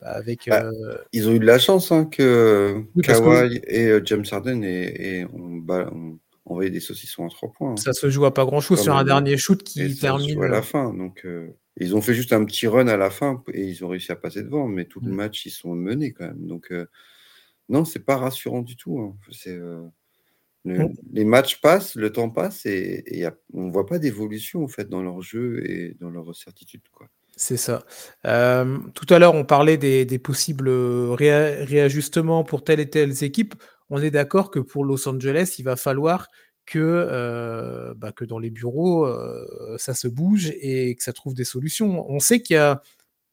avec, bah, euh, Ils ont eu de la chance hein, que Kawhi et euh, James Harden et, ont, envoyé des saucissons à trois points. Hein. Ça se joue à pas grand chose sur un dernier shoot qui termine. à la fin. Donc, euh, ils ont fait juste un petit run à la fin et ils ont réussi à passer devant, mais tout le mm. match, ils sont menés quand même. Donc, non, c'est pas rassurant du tout. Hein. C'est. Mm. Les matchs passent, le temps passe et, et on ne voit pas d'évolution en fait dans leur jeu et dans leur certitude. Quoi. C'est ça. Euh, tout à l'heure, on parlait des, possibles réajustements pour telle et telle équipe. On est d'accord que pour Los Angeles, il va falloir que, euh, bah, que dans les bureaux, euh, ça se bouge et que ça trouve des solutions. On sait qu'il y a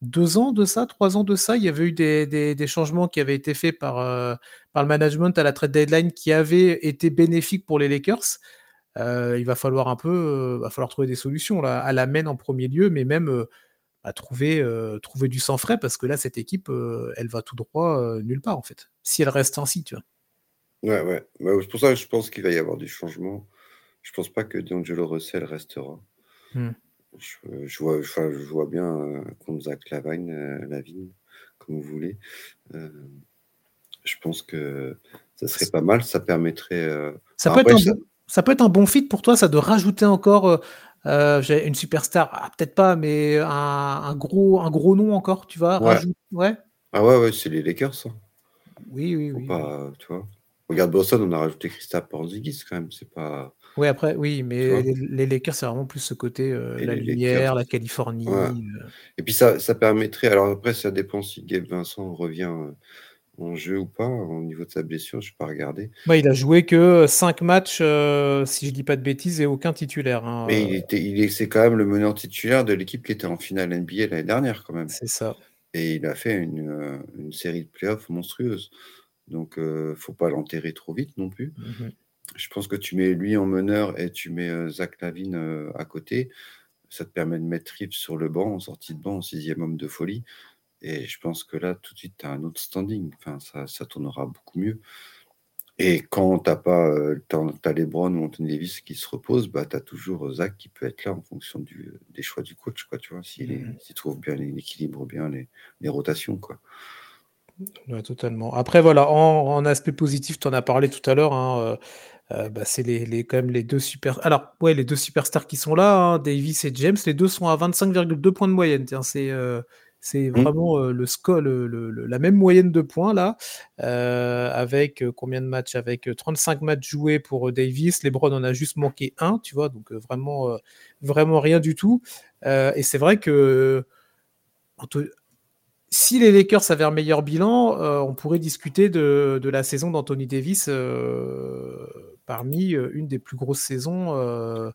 deux ans de ça, trois ans de ça, il y avait eu des, changements qui avaient été faits par, par le management à la trade deadline qui avaient été bénéfiques pour les Lakers. il va falloir un peu, va falloir trouver des solutions là, à la main en premier lieu, mais même à trouver, trouver du sang frais parce que là, cette équipe, elle va tout droit nulle part en fait. Si elle reste ainsi, tu vois. Ouais, ouais. Bah, c'est pour ça que je pense qu'il va y avoir du changement. Je pense pas que D'Angelo Russell restera. Je, vois, je vois bien euh, contre Zach Lavine, euh, Lavigne, comme vous voulez. Euh, je pense que ça serait pas mal. Ça permettrait. ça, peut être un Bon, ça peut être un bon fit pour toi, ça de rajouter encore une superstar. Ah, peut-être pas, mais un, gros, un gros nom encore, tu vois. Ouais. Ah ouais, ouais, c'est les Lakers. Ça. Oui, oui, oui. tu vois. Regarde Boston, on a rajouté Christophe Porzingis quand même. C'est pas. Oui, après, oui, mais les, Lakers, c'est vraiment plus ce côté, euh, la lumière, la Californie. Euh. Et puis ça, ça permettrait, alors après, ça dépend si Gabe Vincent revient euh, en jeu ou pas, au niveau de sa blessure, je ne vais pas regarder. Bah, il a joué que 5 matchs, si je ne dis pas de bêtises, et aucun titulaire. Hein, mais il était, il c'est quand même le meneur titulaire de l'équipe qui était en finale NBA l'année dernière, quand même. C'est ça. Et il a fait une, une série de playoffs monstrueuse. Donc, il ne faut pas l'enterrer trop vite non plus. Mmh je pense que tu mets lui en meneur et tu mets euh, Zach Lavine euh, à côté. Ça te permet de mettre Reeves sur le banc, en sortie de banc, en sixième homme de folie. Et je pense que là, tout de suite, tu as un autre standing. Enfin, ça, ça tournera beaucoup mieux. Et quand tu pas, euh, as, Lebron ou Anthony Davis qui se reposent, bah, tu as toujours Zach qui peut être là en fonction du, des choix du coach, quoi, tu vois, s'il mmh. trouve bien l'équilibre, bien les, les, rotations, quoi. totalement. Après, voilà, en, aspect positif, tu en as parlé tout à l'heure, hein, euh, bah, c'est les, les, quand même les deux super. Alors, ouais, les deux superstars qui sont là, hein, Davis et James, les deux sont à 25,2 points de moyenne. C'est euh, c'est mmh. vraiment euh, le score, le, la même moyenne de points là, avec combien de matchs? Avec 35 matchs joués pour Davis. LeBron en a juste manqué un, tu vois, donc vraiment, vraiment rien du tout. et c'est vrai que si les Lakers avaient un meilleur bilan, on pourrait discuter de, de la saison d'Anthony Davis parmi une des plus grosses saisons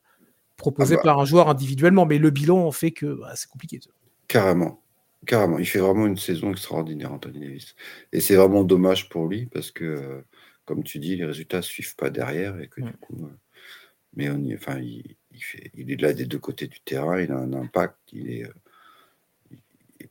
proposées ah bah par un joueur individuellement. Mais le bilan fait que bah, c'est compliqué. Carrément. Carrément. Il fait vraiment une saison extraordinaire, Anthony Davis. Et c'est vraiment dommage pour lui parce que, comme tu dis, les résultats ne suivent pas derrière et que du coup. mais on enfin, il, fait, il est là des deux côtés du terrain, il a un impact, il est et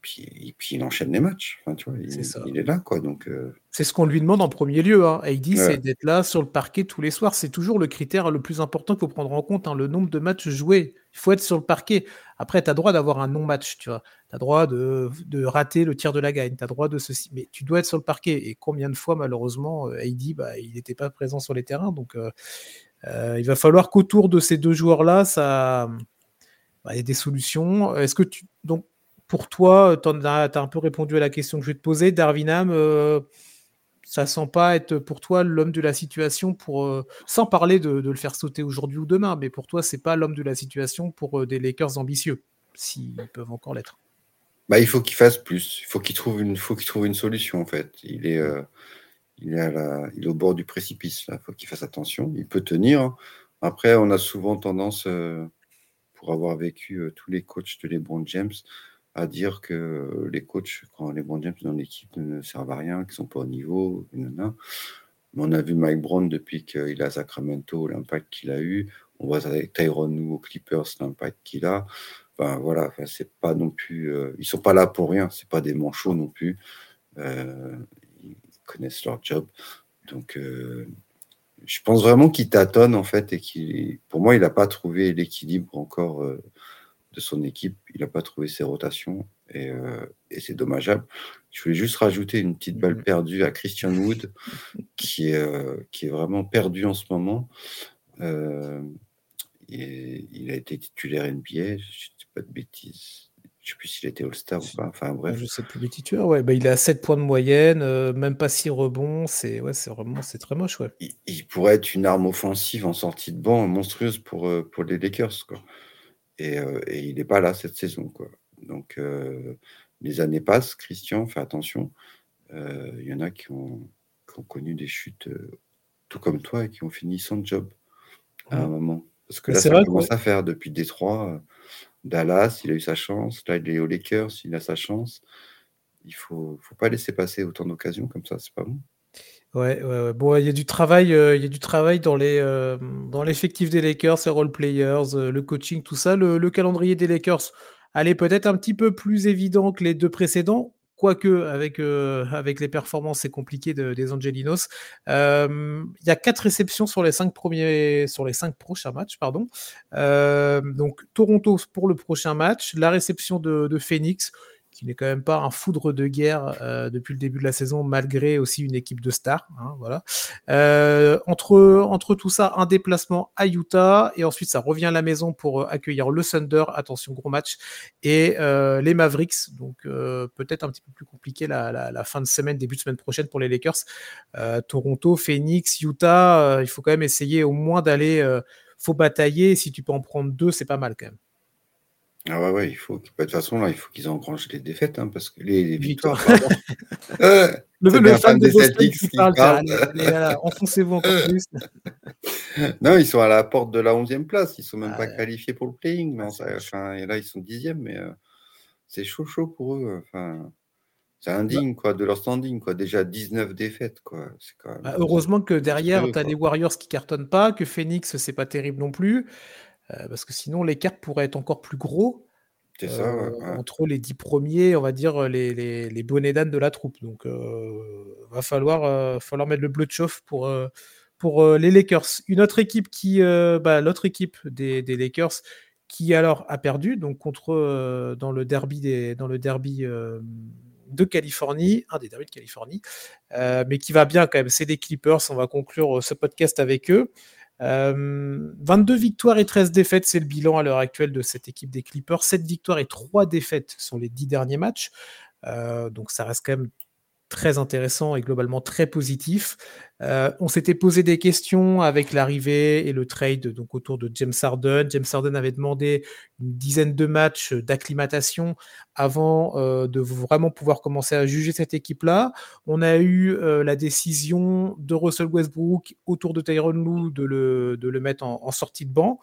puis, et puis il enchaîne les matchs. Enfin, tu vois, il, est, il est là, quoi. Donc, euh. C'est ce qu'on lui demande en premier lieu. Hein. dit c'est d'être là sur le parquet tous les soirs. C'est toujours le critère le plus important qu'il faut prendre en compte, hein, le nombre de matchs joués. Il faut être sur le parquet. Après, tu as droit d'avoir un non-match, tu vois. Tu as droit de, de, rater le tir de la gagne. Tu as droit de ceci. Mais tu dois être sur le parquet. Et combien de fois, malheureusement, Heidi, bah, il n'était pas présent sur les terrains. Donc, euh, euh, il va falloir qu'autour de ces deux joueurs-là, ça. Bah, il y ait des solutions. Est-ce que tu. Donc, pour toi, tu as, un peu répondu à la question que je vais te poser. Darwinham, euh, ça sent pas être pour toi l'homme de la situation pour, euh, sans parler de, le faire sauter aujourd'hui ou demain, mais pour toi, c'est pas l'homme de la situation pour euh, des Lakers ambitieux, s'ils peuvent encore l'être. Bah, il faut qu'il fasse plus. Il faut qu'il trouve une, solution en fait. Il est, au bord du précipice. Il faut qu'il fasse attention. Il peut tenir. Hein. Après, on a souvent tendance, pour avoir vécu tous les coachs de LeBron James, à dire que les coachs, quand les James dans l'équipe, ne servent à rien, qu'ils sont pas au niveau. On a vu Mike Brown depuis qu'il est à Sacramento, l'impact qu'il a eu. On voit avec Tyrone aux Clippers, l'impact qu'il a. Enfin, voilà, c'est pas non plus. Euh, ils sont pas là pour rien, c'est pas des manchots non plus. Euh, ils connaissent leur job. Donc, euh, je pense vraiment qu'il tâtonne, en fait, et qu'il, pour moi, il n'a pas trouvé l'équilibre encore de son équipe. Il n'a pas trouvé ses rotations euh, et, c'est dommageable. Je voulais juste rajouter une petite balle mm. perdue à Christian Wood, qui est, euh, qui est vraiment perdu en ce moment. Euh, et, il a été titulaire NBA, je ne dis pas de bêtises. Je ne sais plus s'il était All-Star ou pas. Enfin bref. Je sais plus les titulaires. Ouais, bah, il a 7 points de moyenne, même pas 6 rebonds. C'est ouais, c'est vraiment c'est très moche. Ouais. Il, pourrait être une arme offensive en sortie de banc monstrueuse pour, pour les Lakers. Quoi. Euh, et, il n'est pas là cette saison. Quoi. Donc, euh, les années passent, Christian, fais attention. Euh, il y en a qui ont, connu des chutes tout comme toi et qui ont fini sans job à un moment. Parce que là, ça commence à faire depuis Détroit. Dallas, il a eu sa chance. Là, il est aux Lakers, il a sa chance. Il ne faut, faut pas laisser passer autant d'occasions comme ça, c'est pas bon. Ouais, Bon, il y a du travail, euh, il y a du travail dans les, euh, dans l'effectif des Lakers, les role players, euh, le coaching, tout ça. Le, calendrier des Lakers, allez, peut-être un petit peu plus évident que les deux précédents, quoique avec, avec les performances, c'est compliqué des Angelinos. Il y a quatre réceptions sur les cinq premiers, sur les cinq prochains matchs, pardon. donc Toronto pour le prochain match, la réception de, de Phoenix qui n'est quand même pas un foudre de guerre euh, depuis le début de la saison, malgré aussi une équipe de stars. Hein, voilà. Euh, entre, tout ça, un déplacement à Utah, et ensuite ça revient à la maison pour euh, accueillir le Thunder, attention gros match, et les Mavericks, donc peut-être un petit peu plus compliqué la, fin de semaine, début de semaine prochaine pour les Lakers. Toronto, Phoenix, Utah, il faut quand même essayer au moins d'aller, faut batailler, si tu peux en prendre deux, c'est pas mal quand même. Ah ouais, ouais, il faut. De toute façon, là, il faut qu'ils engrangent les défaites, hein, parce que les, victoires. le, le fan des Celtics qui parle. Enfoncez-vous encore plus. non, ils sont à la porte de la 11e place. Ils sont même pas qualifiés pour le playing. Non, enfin, et là, ils sont 10e, mais euh, c'est chaud, chaud pour eux. Enfin, c'est indigne, quoi, de leur standing, quoi. Déjà 19 défaites, quoi. Quand même... bah, heureusement que derrière, tu as les Warriors qui cartonnent pas, que Phoenix, c'est pas terrible non plus. Euh, parce que sinon l'écart pourrait être encore plus gros. Euh, entre les dix premiers, on va dire les, les, les bonnets d'âne de la troupe. Donc, euh, va falloir, falloir mettre le bleu de chauffe pour, pour les Lakers. Une autre équipe qui, bah, l'autre équipe des, des, Lakers, qui alors a perdu, donc contre dans le derby des, dans le derby de Californie, un des derbys de Californie, mais qui va bien quand même. C'est des Clippers. On va conclure ce podcast avec eux. 22 euh, victoires et 13 défaites, c'est le bilan à l'heure actuelle de cette équipe des Clippers. 7 victoires et 3 défaites sont les 10 derniers matchs. Euh, donc ça reste quand même très intéressant et globalement très positif. Euh, on s'était posé des questions avec l'arrivée et le trade donc autour de James Harden. James Harden avait demandé une dizaine de matchs d'acclimatation avant euh, de vraiment pouvoir commencer à juger cette équipe-là. On a eu euh, la décision de Russell Westbrook autour de Tyron Lue de le, de le mettre en sortie de banc.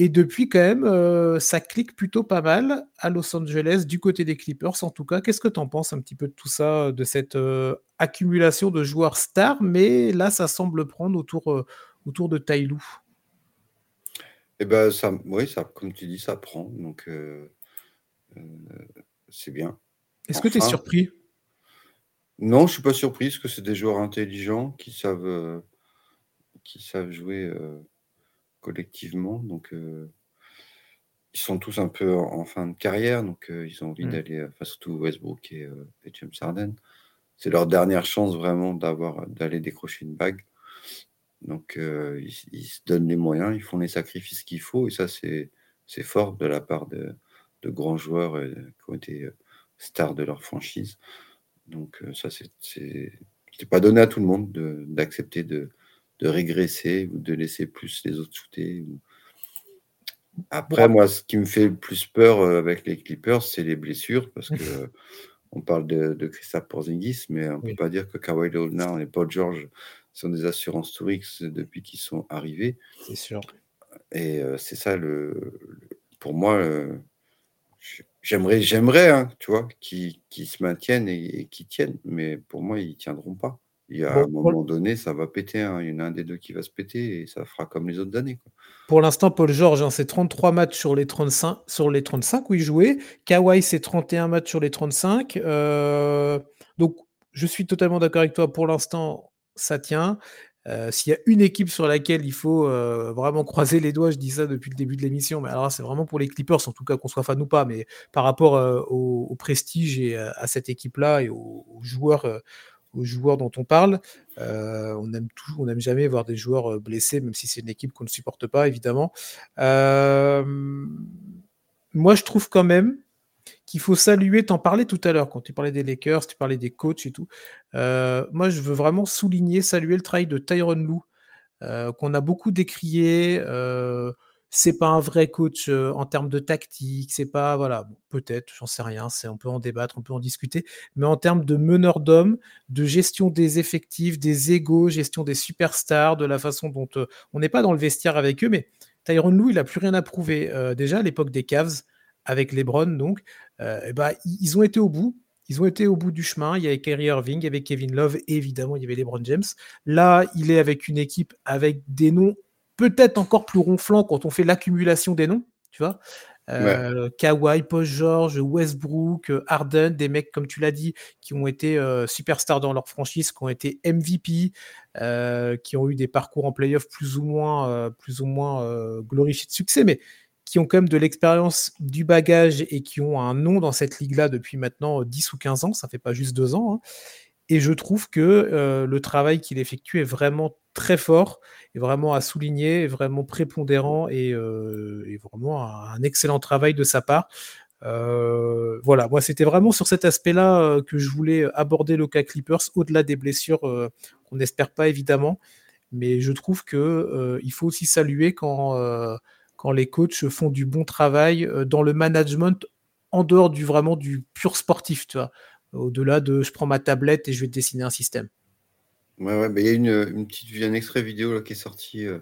Et depuis, quand même, euh, ça clique plutôt pas mal à Los Angeles, du côté des Clippers en tout cas. Qu'est-ce que tu en penses un petit peu de tout ça, de cette euh, accumulation de joueurs stars? Mais là, ça semble prendre autour, euh, autour de Tailou. Eh ben, ça, oui, ça, comme tu dis, ça prend. Donc, c'est bien. Est-ce que tu es surpris? Non, je ne suis pas surpris, parce que c'est des joueurs intelligents qui savent, qui savent jouer collectivement. Donc, euh, ils sont tous un peu en, fin de carrière, donc euh, ils ont envie mmh. d'aller, enfin, surtout Westbrook et, euh, et James Harden. C'est leur dernière chance vraiment d'avoir d'aller décrocher une bague. Donc, ils, se donnent les moyens, ils font les sacrifices qu'il faut, et ça, c'est fort de la part de, de grands joueurs qui ont été stars de leur franchise. Donc, ça, c'est pas donné à tout le monde d'accepter de, de régresser ou de laisser plus les autres shooter. Après, moi, ce qui me fait le plus peur euh, avec les Clippers, c'est les blessures, parce que on parle de, de Christophe Porzingis, mais on ne peut pas dire que Kawhi Leonard et Paul George sont des assurances touriques depuis qu'ils sont arrivés. C'est sûr. Et euh, c'est ça, le, pour moi, euh, j'aimerais, j'aimerais, hein, tu vois, qu'ils se maintiennent et, et qu'ils tiennent, mais pour moi, ils ne tiendront pas. Il y a un moment donné, ça va péter. Hein. Il y en a un des deux qui va se péter et ça fera comme les autres années. Pour l'instant, Paul George, hein, c'est 33 matchs sur les 35, sur les 35 où il jouait. Kawhi, c'est 31 matchs sur les 35. Euh, donc, je suis totalement d'accord avec toi. Pour l'instant, ça tient. Euh, s'il y a une équipe sur laquelle il faut euh, vraiment croiser les doigts, je dis ça depuis le début de l'émission, mais alors c'est vraiment pour les Clippers, en tout cas qu'on soit fan ou pas, mais par rapport au, prestige et à cette équipe-là et aux joueurs aux joueurs dont on parle. Euh, on aime tout, on n'aime jamais voir des joueurs euh, blessés, même si c'est une équipe qu'on ne supporte pas, évidemment. Euh, moi, je trouve quand même qu'il faut saluer, t'en parlais tout à l'heure, quand tu parlais des Lakers, tu parlais des coachs et tout. moi, je veux vraiment souligner, saluer le travail de Tyron Lou, qu'on a beaucoup décrié c'est pas un vrai coach en termes de tactique, c'est pas voilà, peut-être, j'en sais rien, c'est on peut en débattre, on peut en discuter, mais en termes de meneur d'hommes, de gestion des effectifs, des égaux, gestion des superstars, de la façon dont on n'est pas dans le vestiaire avec eux, mais Tyron Lou, il a plus rien à prouver. déjà à l'époque des Cavs avec LeBron, donc, ben, ils ont été au bout. Ils ont été au bout du chemin. Il y avait Kyrie Irving, il y avait Kevin Love, évidemment, il y avait LeBron James. Là, il est avec une équipe avec des noms peut-être encore plus ronflant quand on fait l'accumulation des noms, tu vois. Euh, Kawhi, Paul George, Westbrook, Harden, des mecs, comme tu l'as dit, qui ont été superstars dans leur franchise, qui ont été MVP, qui ont eu des parcours en playoff plus ou moins, plus ou moins glorifiés de succès, mais qui ont quand même de l'expérience, du bagage et qui ont un nom dans cette ligue-là depuis maintenant 10 ou 15 ans, ça fait pas juste deux ans. Hein. Et je trouve que euh, le travail qu'il effectue est vraiment très fort, est vraiment à souligner, est vraiment prépondérant et, euh, vraiment un, excellent travail de sa part. Euh, voilà, moi c'était vraiment sur cet aspect-là que je voulais aborder le cas Clippers, au-delà des blessures qu'on n'espère pas évidemment, mais je trouve que il faut aussi saluer quand quand les coachs font du bon travail dans le management en dehors du vraiment du pur sportif, tu vois. Au-delà de je prends ma tablette et je vais dessiner un système. Ouais, ouais, il y a une, petite, un extrait vidéo là, qui est sorti, euh,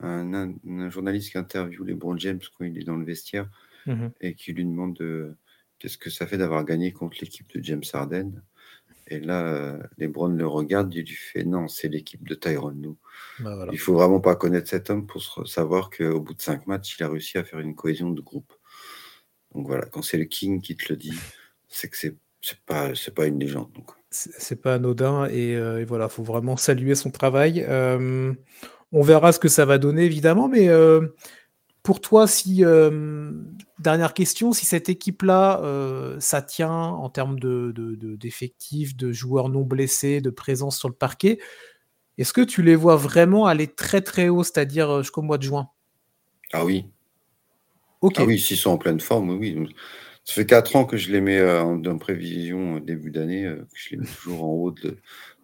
un, journaliste qui interviewe LeBron James quand il est dans le vestiaire mmh et qui lui demande euh, qu'est-ce que ça fait d'avoir gagné contre l'équipe de James Harden. Et là, euh, les Browns le regardent, il lui fait non, c'est l'équipe de Tyrone nous. Bah, il faut vraiment pas connaître cet homme pour savoir qu'au bout de cinq matchs, il a réussi à faire une cohésion de groupe. Donc voilà, quand c'est le King qui te le dit, c'est que c'est c'est pas c'est pas une légende. C'est pas anodin et, euh, et voilà, faut vraiment saluer son travail. Euh, on verra ce que ça va donner évidemment, mais pour toi, si euh, dernière question, si cette équipe-là, euh, ça tient en termes de, d'effectifs, de, joueurs non blessés, de présence sur le parquet, est-ce que tu les vois vraiment aller très très haut, c'est-à-dire euh, jusqu'au mois de juin? Ah oui. Ok. Ah oui, s'ils sont en pleine forme, oui. Ça fait 4 ans que je les mets en, prévision début d'année, que je les mets toujours en haut de,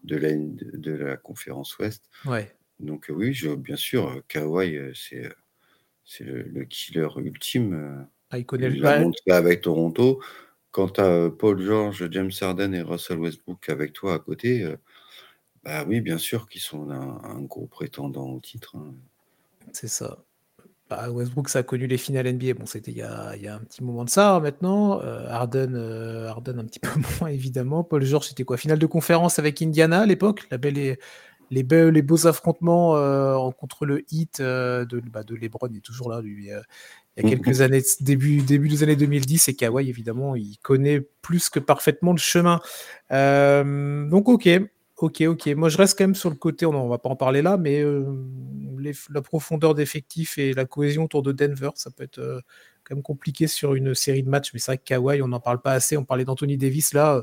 de, la, de, la conférence Ouest. Ouais. Donc oui, je, bien sûr, Kawhi, c'est le, killer ultime. Euh, ah, il connaît il le montré avec Toronto. Quand tu as euh, Paul George, James Harden et Russell Westbrook avec toi à côté, euh, bah oui, bien sûr qu'ils sont un, gros prétendant au titre. Hein. C'est ça. Bah, Westbrook, ça a connu les finales NBA. Bon, c'était il, y a, un petit moment de ça maintenant. Harden, Harden, un petit peu moins, évidemment. Paul George, c'était quoi? Finale de conférence avec Indiana à l'époque? La belle et les, beaux, affrontements euh, contre le hit euh, de, bah, de Lebron est toujours là, lui. Euh, il y a mm-hmm. quelques années, début, début des années 2010, et Kawhi, évidemment, il connaît plus que parfaitement le chemin. donc, ok, ok, ok. Moi, je reste quand même sur le côté, on ne va pas en parler là, mais la profondeur d'effectifs et la cohésion autour de Denver, ça peut être quand même compliqué sur une série de matchs. Mais c'est vrai que Kawhi, on n'en parle pas assez. On parlait d'Anthony Davis là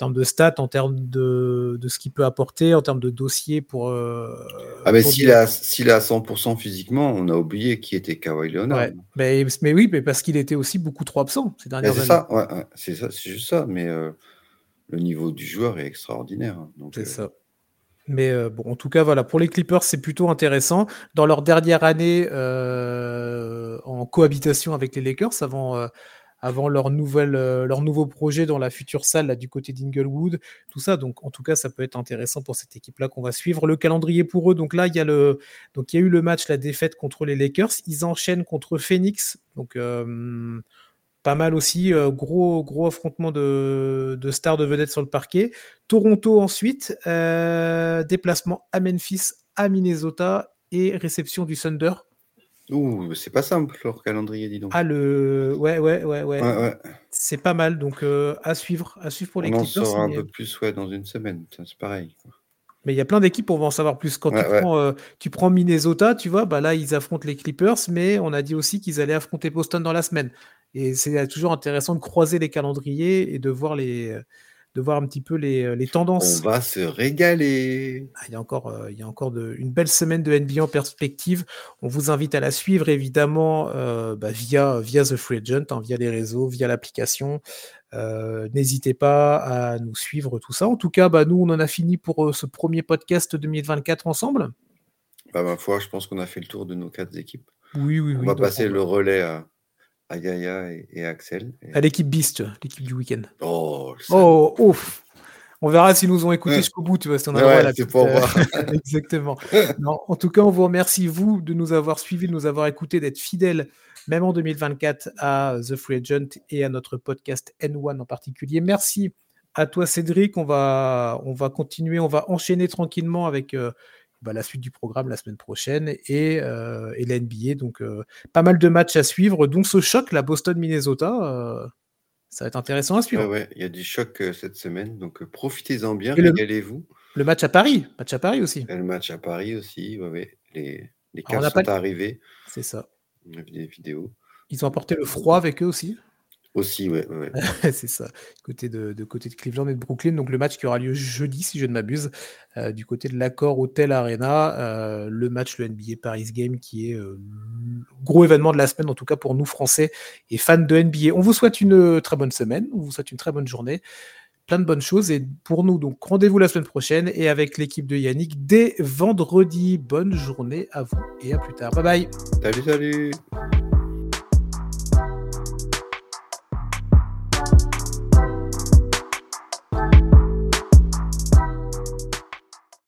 termes de stats, en termes de, de ce qu'il peut apporter, en termes de dossier pour. Euh, ah, mais s'il est, à 100% physiquement, on a oublié qui était Kawhi Leonard. mais, mais, oui, mais parce qu'il était aussi beaucoup trop absent ces dernières années. Ça, ouais, c'est ça, c'est juste ça. Mais euh, le niveau du joueur est extraordinaire. Hein, c'est euh, ça. Mais bon, en tout cas, voilà, pour les Clippers, c'est plutôt intéressant. Dans leur dernière année en cohabitation avec les Lakers, avant, avant leur, nouvelle, euh, leur nouveau projet dans la future salle là, du côté d'Inglewood, tout ça. Donc, en tout cas, ça peut être intéressant pour cette équipe-là qu'on va suivre. Le calendrier pour eux, donc là, il y, a le, donc, il y a eu le match, la défaite contre les Lakers. Ils enchaînent contre Phoenix. Donc, euh, pas mal aussi. Euh, gros, gros affrontement de, de, stars de vedettes sur le parquet. Toronto ensuite. déplacement à Memphis, à Minnesota et réception du Thunder Ouh, c'est pas simple leur calendrier, dis donc. Ah le ouais ouais ouais ouais. C'est pas mal donc euh, à suivre, à suivre pour les On en saura un peu plus ouais dans une semaine, c'est pareil. Mais il y a plein d'équipes, on va en savoir plus. Quand tu, prends, euh, tu prends Minnesota, tu vois, bah là, ils affrontent les Clippers, mais on a dit aussi qu'ils allaient affronter Boston dans la semaine. Et c'est toujours intéressant de croiser les calendriers et de voir les, de voir un petit peu les, euh, les tendances. On va se régaler. Ah, il y a encore, euh, il y a encore de, une belle semaine de NBA en perspective. On vous invite à la suivre évidemment euh, bah, via, via The Free Agent, hein, via les réseaux, via l'application. N'hésitez pas à nous suivre tout ça. En tout cas, bah, nous, on en a fini pour ce premier podcast 2024 ensemble. Bah, ma foi, je pense qu'on a fait le tour de nos quatre équipes. Oui, oui, on va passer le relais à, à Gaïa et, Axel. À l'équipe Beast, l'équipe du week-end. Oh, oh ouf on verra s'ils nous ont écoutés jusqu'au bout, tu vois, on a pour voir. Exactement. en tout cas, on vous remercie, vous, de nous avoir suivis, de nous avoir écoutés, d'être fidèles, même en 2024, à The Free Agent et à notre podcast N1 en particulier. Merci à toi, Cédric. On va, on va continuer, on va enchaîner tranquillement avec. Euh, bah, la suite du programme la semaine prochaine et, euh, et la NBA. Donc, pas mal de matchs à suivre, dont ce choc, la Boston-Minnesota. ça va être intéressant à suivre. Ouais, il y a du choc cette semaine, donc profitez-en bien, régalez-vous. Le, match à Paris, match à Paris aussi. le match à Paris aussi, ouais, Les, les cartes sont arrivés. C'est ça. On a vu des vidéos. Ils ont apporté le froid avec eux aussi. Aussi, ouais. ouais. c'est ça. Côté de, côté de Cleveland et de Brooklyn. Donc le match qui aura lieu jeudi, si je ne m'abuse, euh, du côté de l'accord Hotel Arena. Euh, le match, le NBA Paris Game, qui est euh, gros événement de la semaine, en tout cas pour nous Français et fans de NBA. On vous souhaite une très bonne semaine. On vous souhaite une très bonne journée. Plein de bonnes choses. Et pour nous, donc rendez-vous la semaine prochaine et avec l'équipe de Yannick dès vendredi. Bonne journée à vous et à plus tard. Bye bye. Salut, salut.